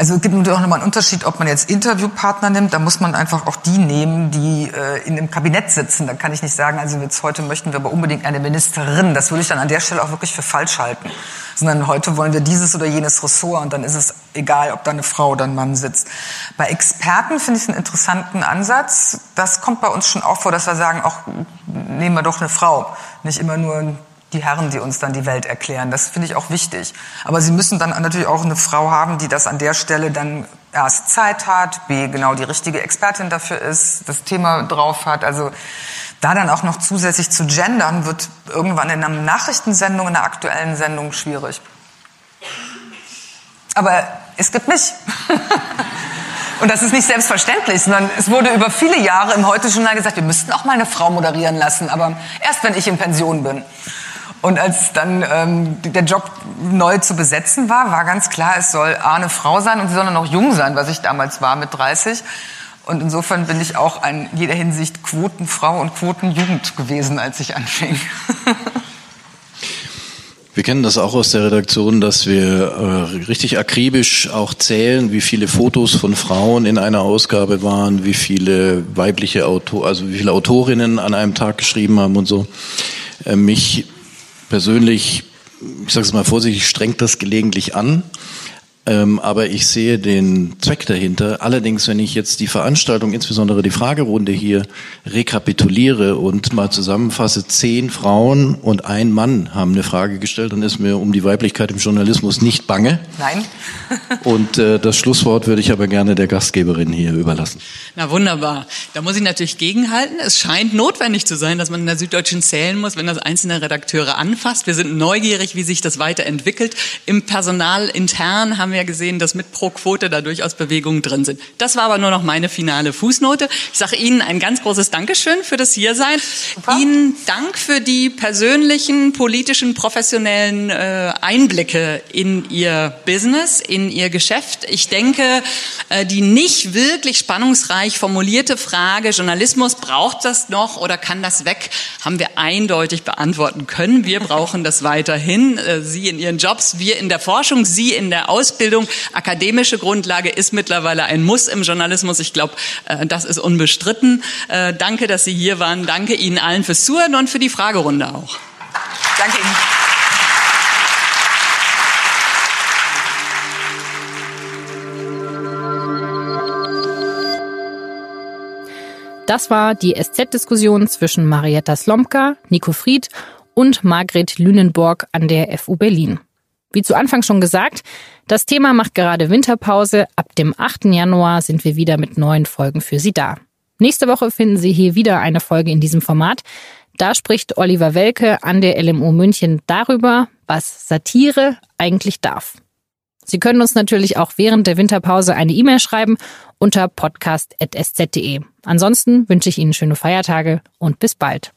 also es gibt natürlich auch nochmal einen Unterschied, ob man jetzt Interviewpartner nimmt. Da muss man einfach auch die nehmen, die äh, in dem Kabinett sitzen. Da kann ich nicht sagen, also jetzt heute möchten wir aber unbedingt eine Ministerin. Das würde ich dann an der Stelle auch wirklich für falsch halten. Sondern heute wollen wir dieses oder jenes Ressort und dann ist es egal ob da eine Frau oder ein Mann sitzt. Bei Experten finde ich einen interessanten Ansatz. Das kommt bei uns schon auch vor, dass wir sagen, auch nehmen wir doch eine Frau, nicht immer nur die Herren, die uns dann die Welt erklären. Das finde ich auch wichtig. Aber sie müssen dann natürlich auch eine Frau haben, die das an der Stelle dann erst Zeit hat, b genau die richtige Expertin dafür ist, das Thema drauf hat. Also da dann auch noch zusätzlich zu gendern, wird irgendwann in einer Nachrichtensendung, in einer aktuellen Sendung schwierig. Aber es gibt mich. Und das ist nicht selbstverständlich, sondern es wurde über viele Jahre im Heute-Journal gesagt, wir müssten auch mal eine Frau moderieren lassen, aber erst wenn ich in Pension bin. Und als dann ähm, der Job neu zu besetzen war, war ganz klar, es soll A, eine Frau sein und sie soll dann noch jung sein, was ich damals war mit 30. Und insofern bin ich auch in jeder Hinsicht Quotenfrau und Quotenjugend gewesen, als ich anfing. Wir kennen das auch aus der Redaktion, dass wir äh, richtig akribisch auch zählen, wie viele Fotos von Frauen in einer Ausgabe waren, wie viele weibliche Autor, also wie viele Autorinnen an einem Tag geschrieben haben und so. Äh, mich persönlich, ich sage es mal vorsichtig, strengt das gelegentlich an. Ähm, aber ich sehe den Zweck dahinter. Allerdings, wenn ich jetzt die Veranstaltung, insbesondere die Fragerunde hier rekapituliere und mal zusammenfasse, zehn Frauen und ein Mann haben eine Frage gestellt, dann ist mir um die Weiblichkeit im Journalismus nicht bange. Nein. und äh, das Schlusswort würde ich aber gerne der Gastgeberin hier überlassen. Na wunderbar. Da muss ich natürlich gegenhalten. Es scheint notwendig zu sein, dass man in der Süddeutschen zählen muss, wenn das einzelne Redakteure anfasst. Wir sind neugierig, wie sich das weiterentwickelt. Im Personal intern haben haben wir gesehen, dass mit pro Quote da durchaus Bewegungen drin sind. Das war aber nur noch meine finale Fußnote. Ich sage Ihnen ein ganz großes Dankeschön für das Hiersein. Super. Ihnen Dank für die persönlichen, politischen, professionellen äh, Einblicke in Ihr Business, in Ihr Geschäft. Ich denke, äh, die nicht wirklich spannungsreich formulierte Frage, Journalismus, braucht das noch oder kann das weg, haben wir eindeutig beantworten können. Wir brauchen das weiterhin. Äh, Sie in Ihren Jobs, wir in der Forschung, Sie in der Ausbildung. Ausbildung. Akademische Grundlage ist mittlerweile ein Muss im Journalismus. Ich glaube, äh, das ist unbestritten. Äh, danke, dass Sie hier waren. Danke Ihnen allen fürs Zuhören und für die Fragerunde auch. Danke Ihnen. Das war die SZ-Diskussion zwischen Marietta Slomka, Nico Fried und Margret Lünenborg an der FU Berlin. Wie zu Anfang schon gesagt, das Thema macht gerade Winterpause. Ab dem 8. Januar sind wir wieder mit neuen Folgen für Sie da. Nächste Woche finden Sie hier wieder eine Folge in diesem Format. Da spricht Oliver Welke an der LMU München darüber, was Satire eigentlich darf. Sie können uns natürlich auch während der Winterpause eine E-Mail schreiben unter podcast.sz.de. Ansonsten wünsche ich Ihnen schöne Feiertage und bis bald.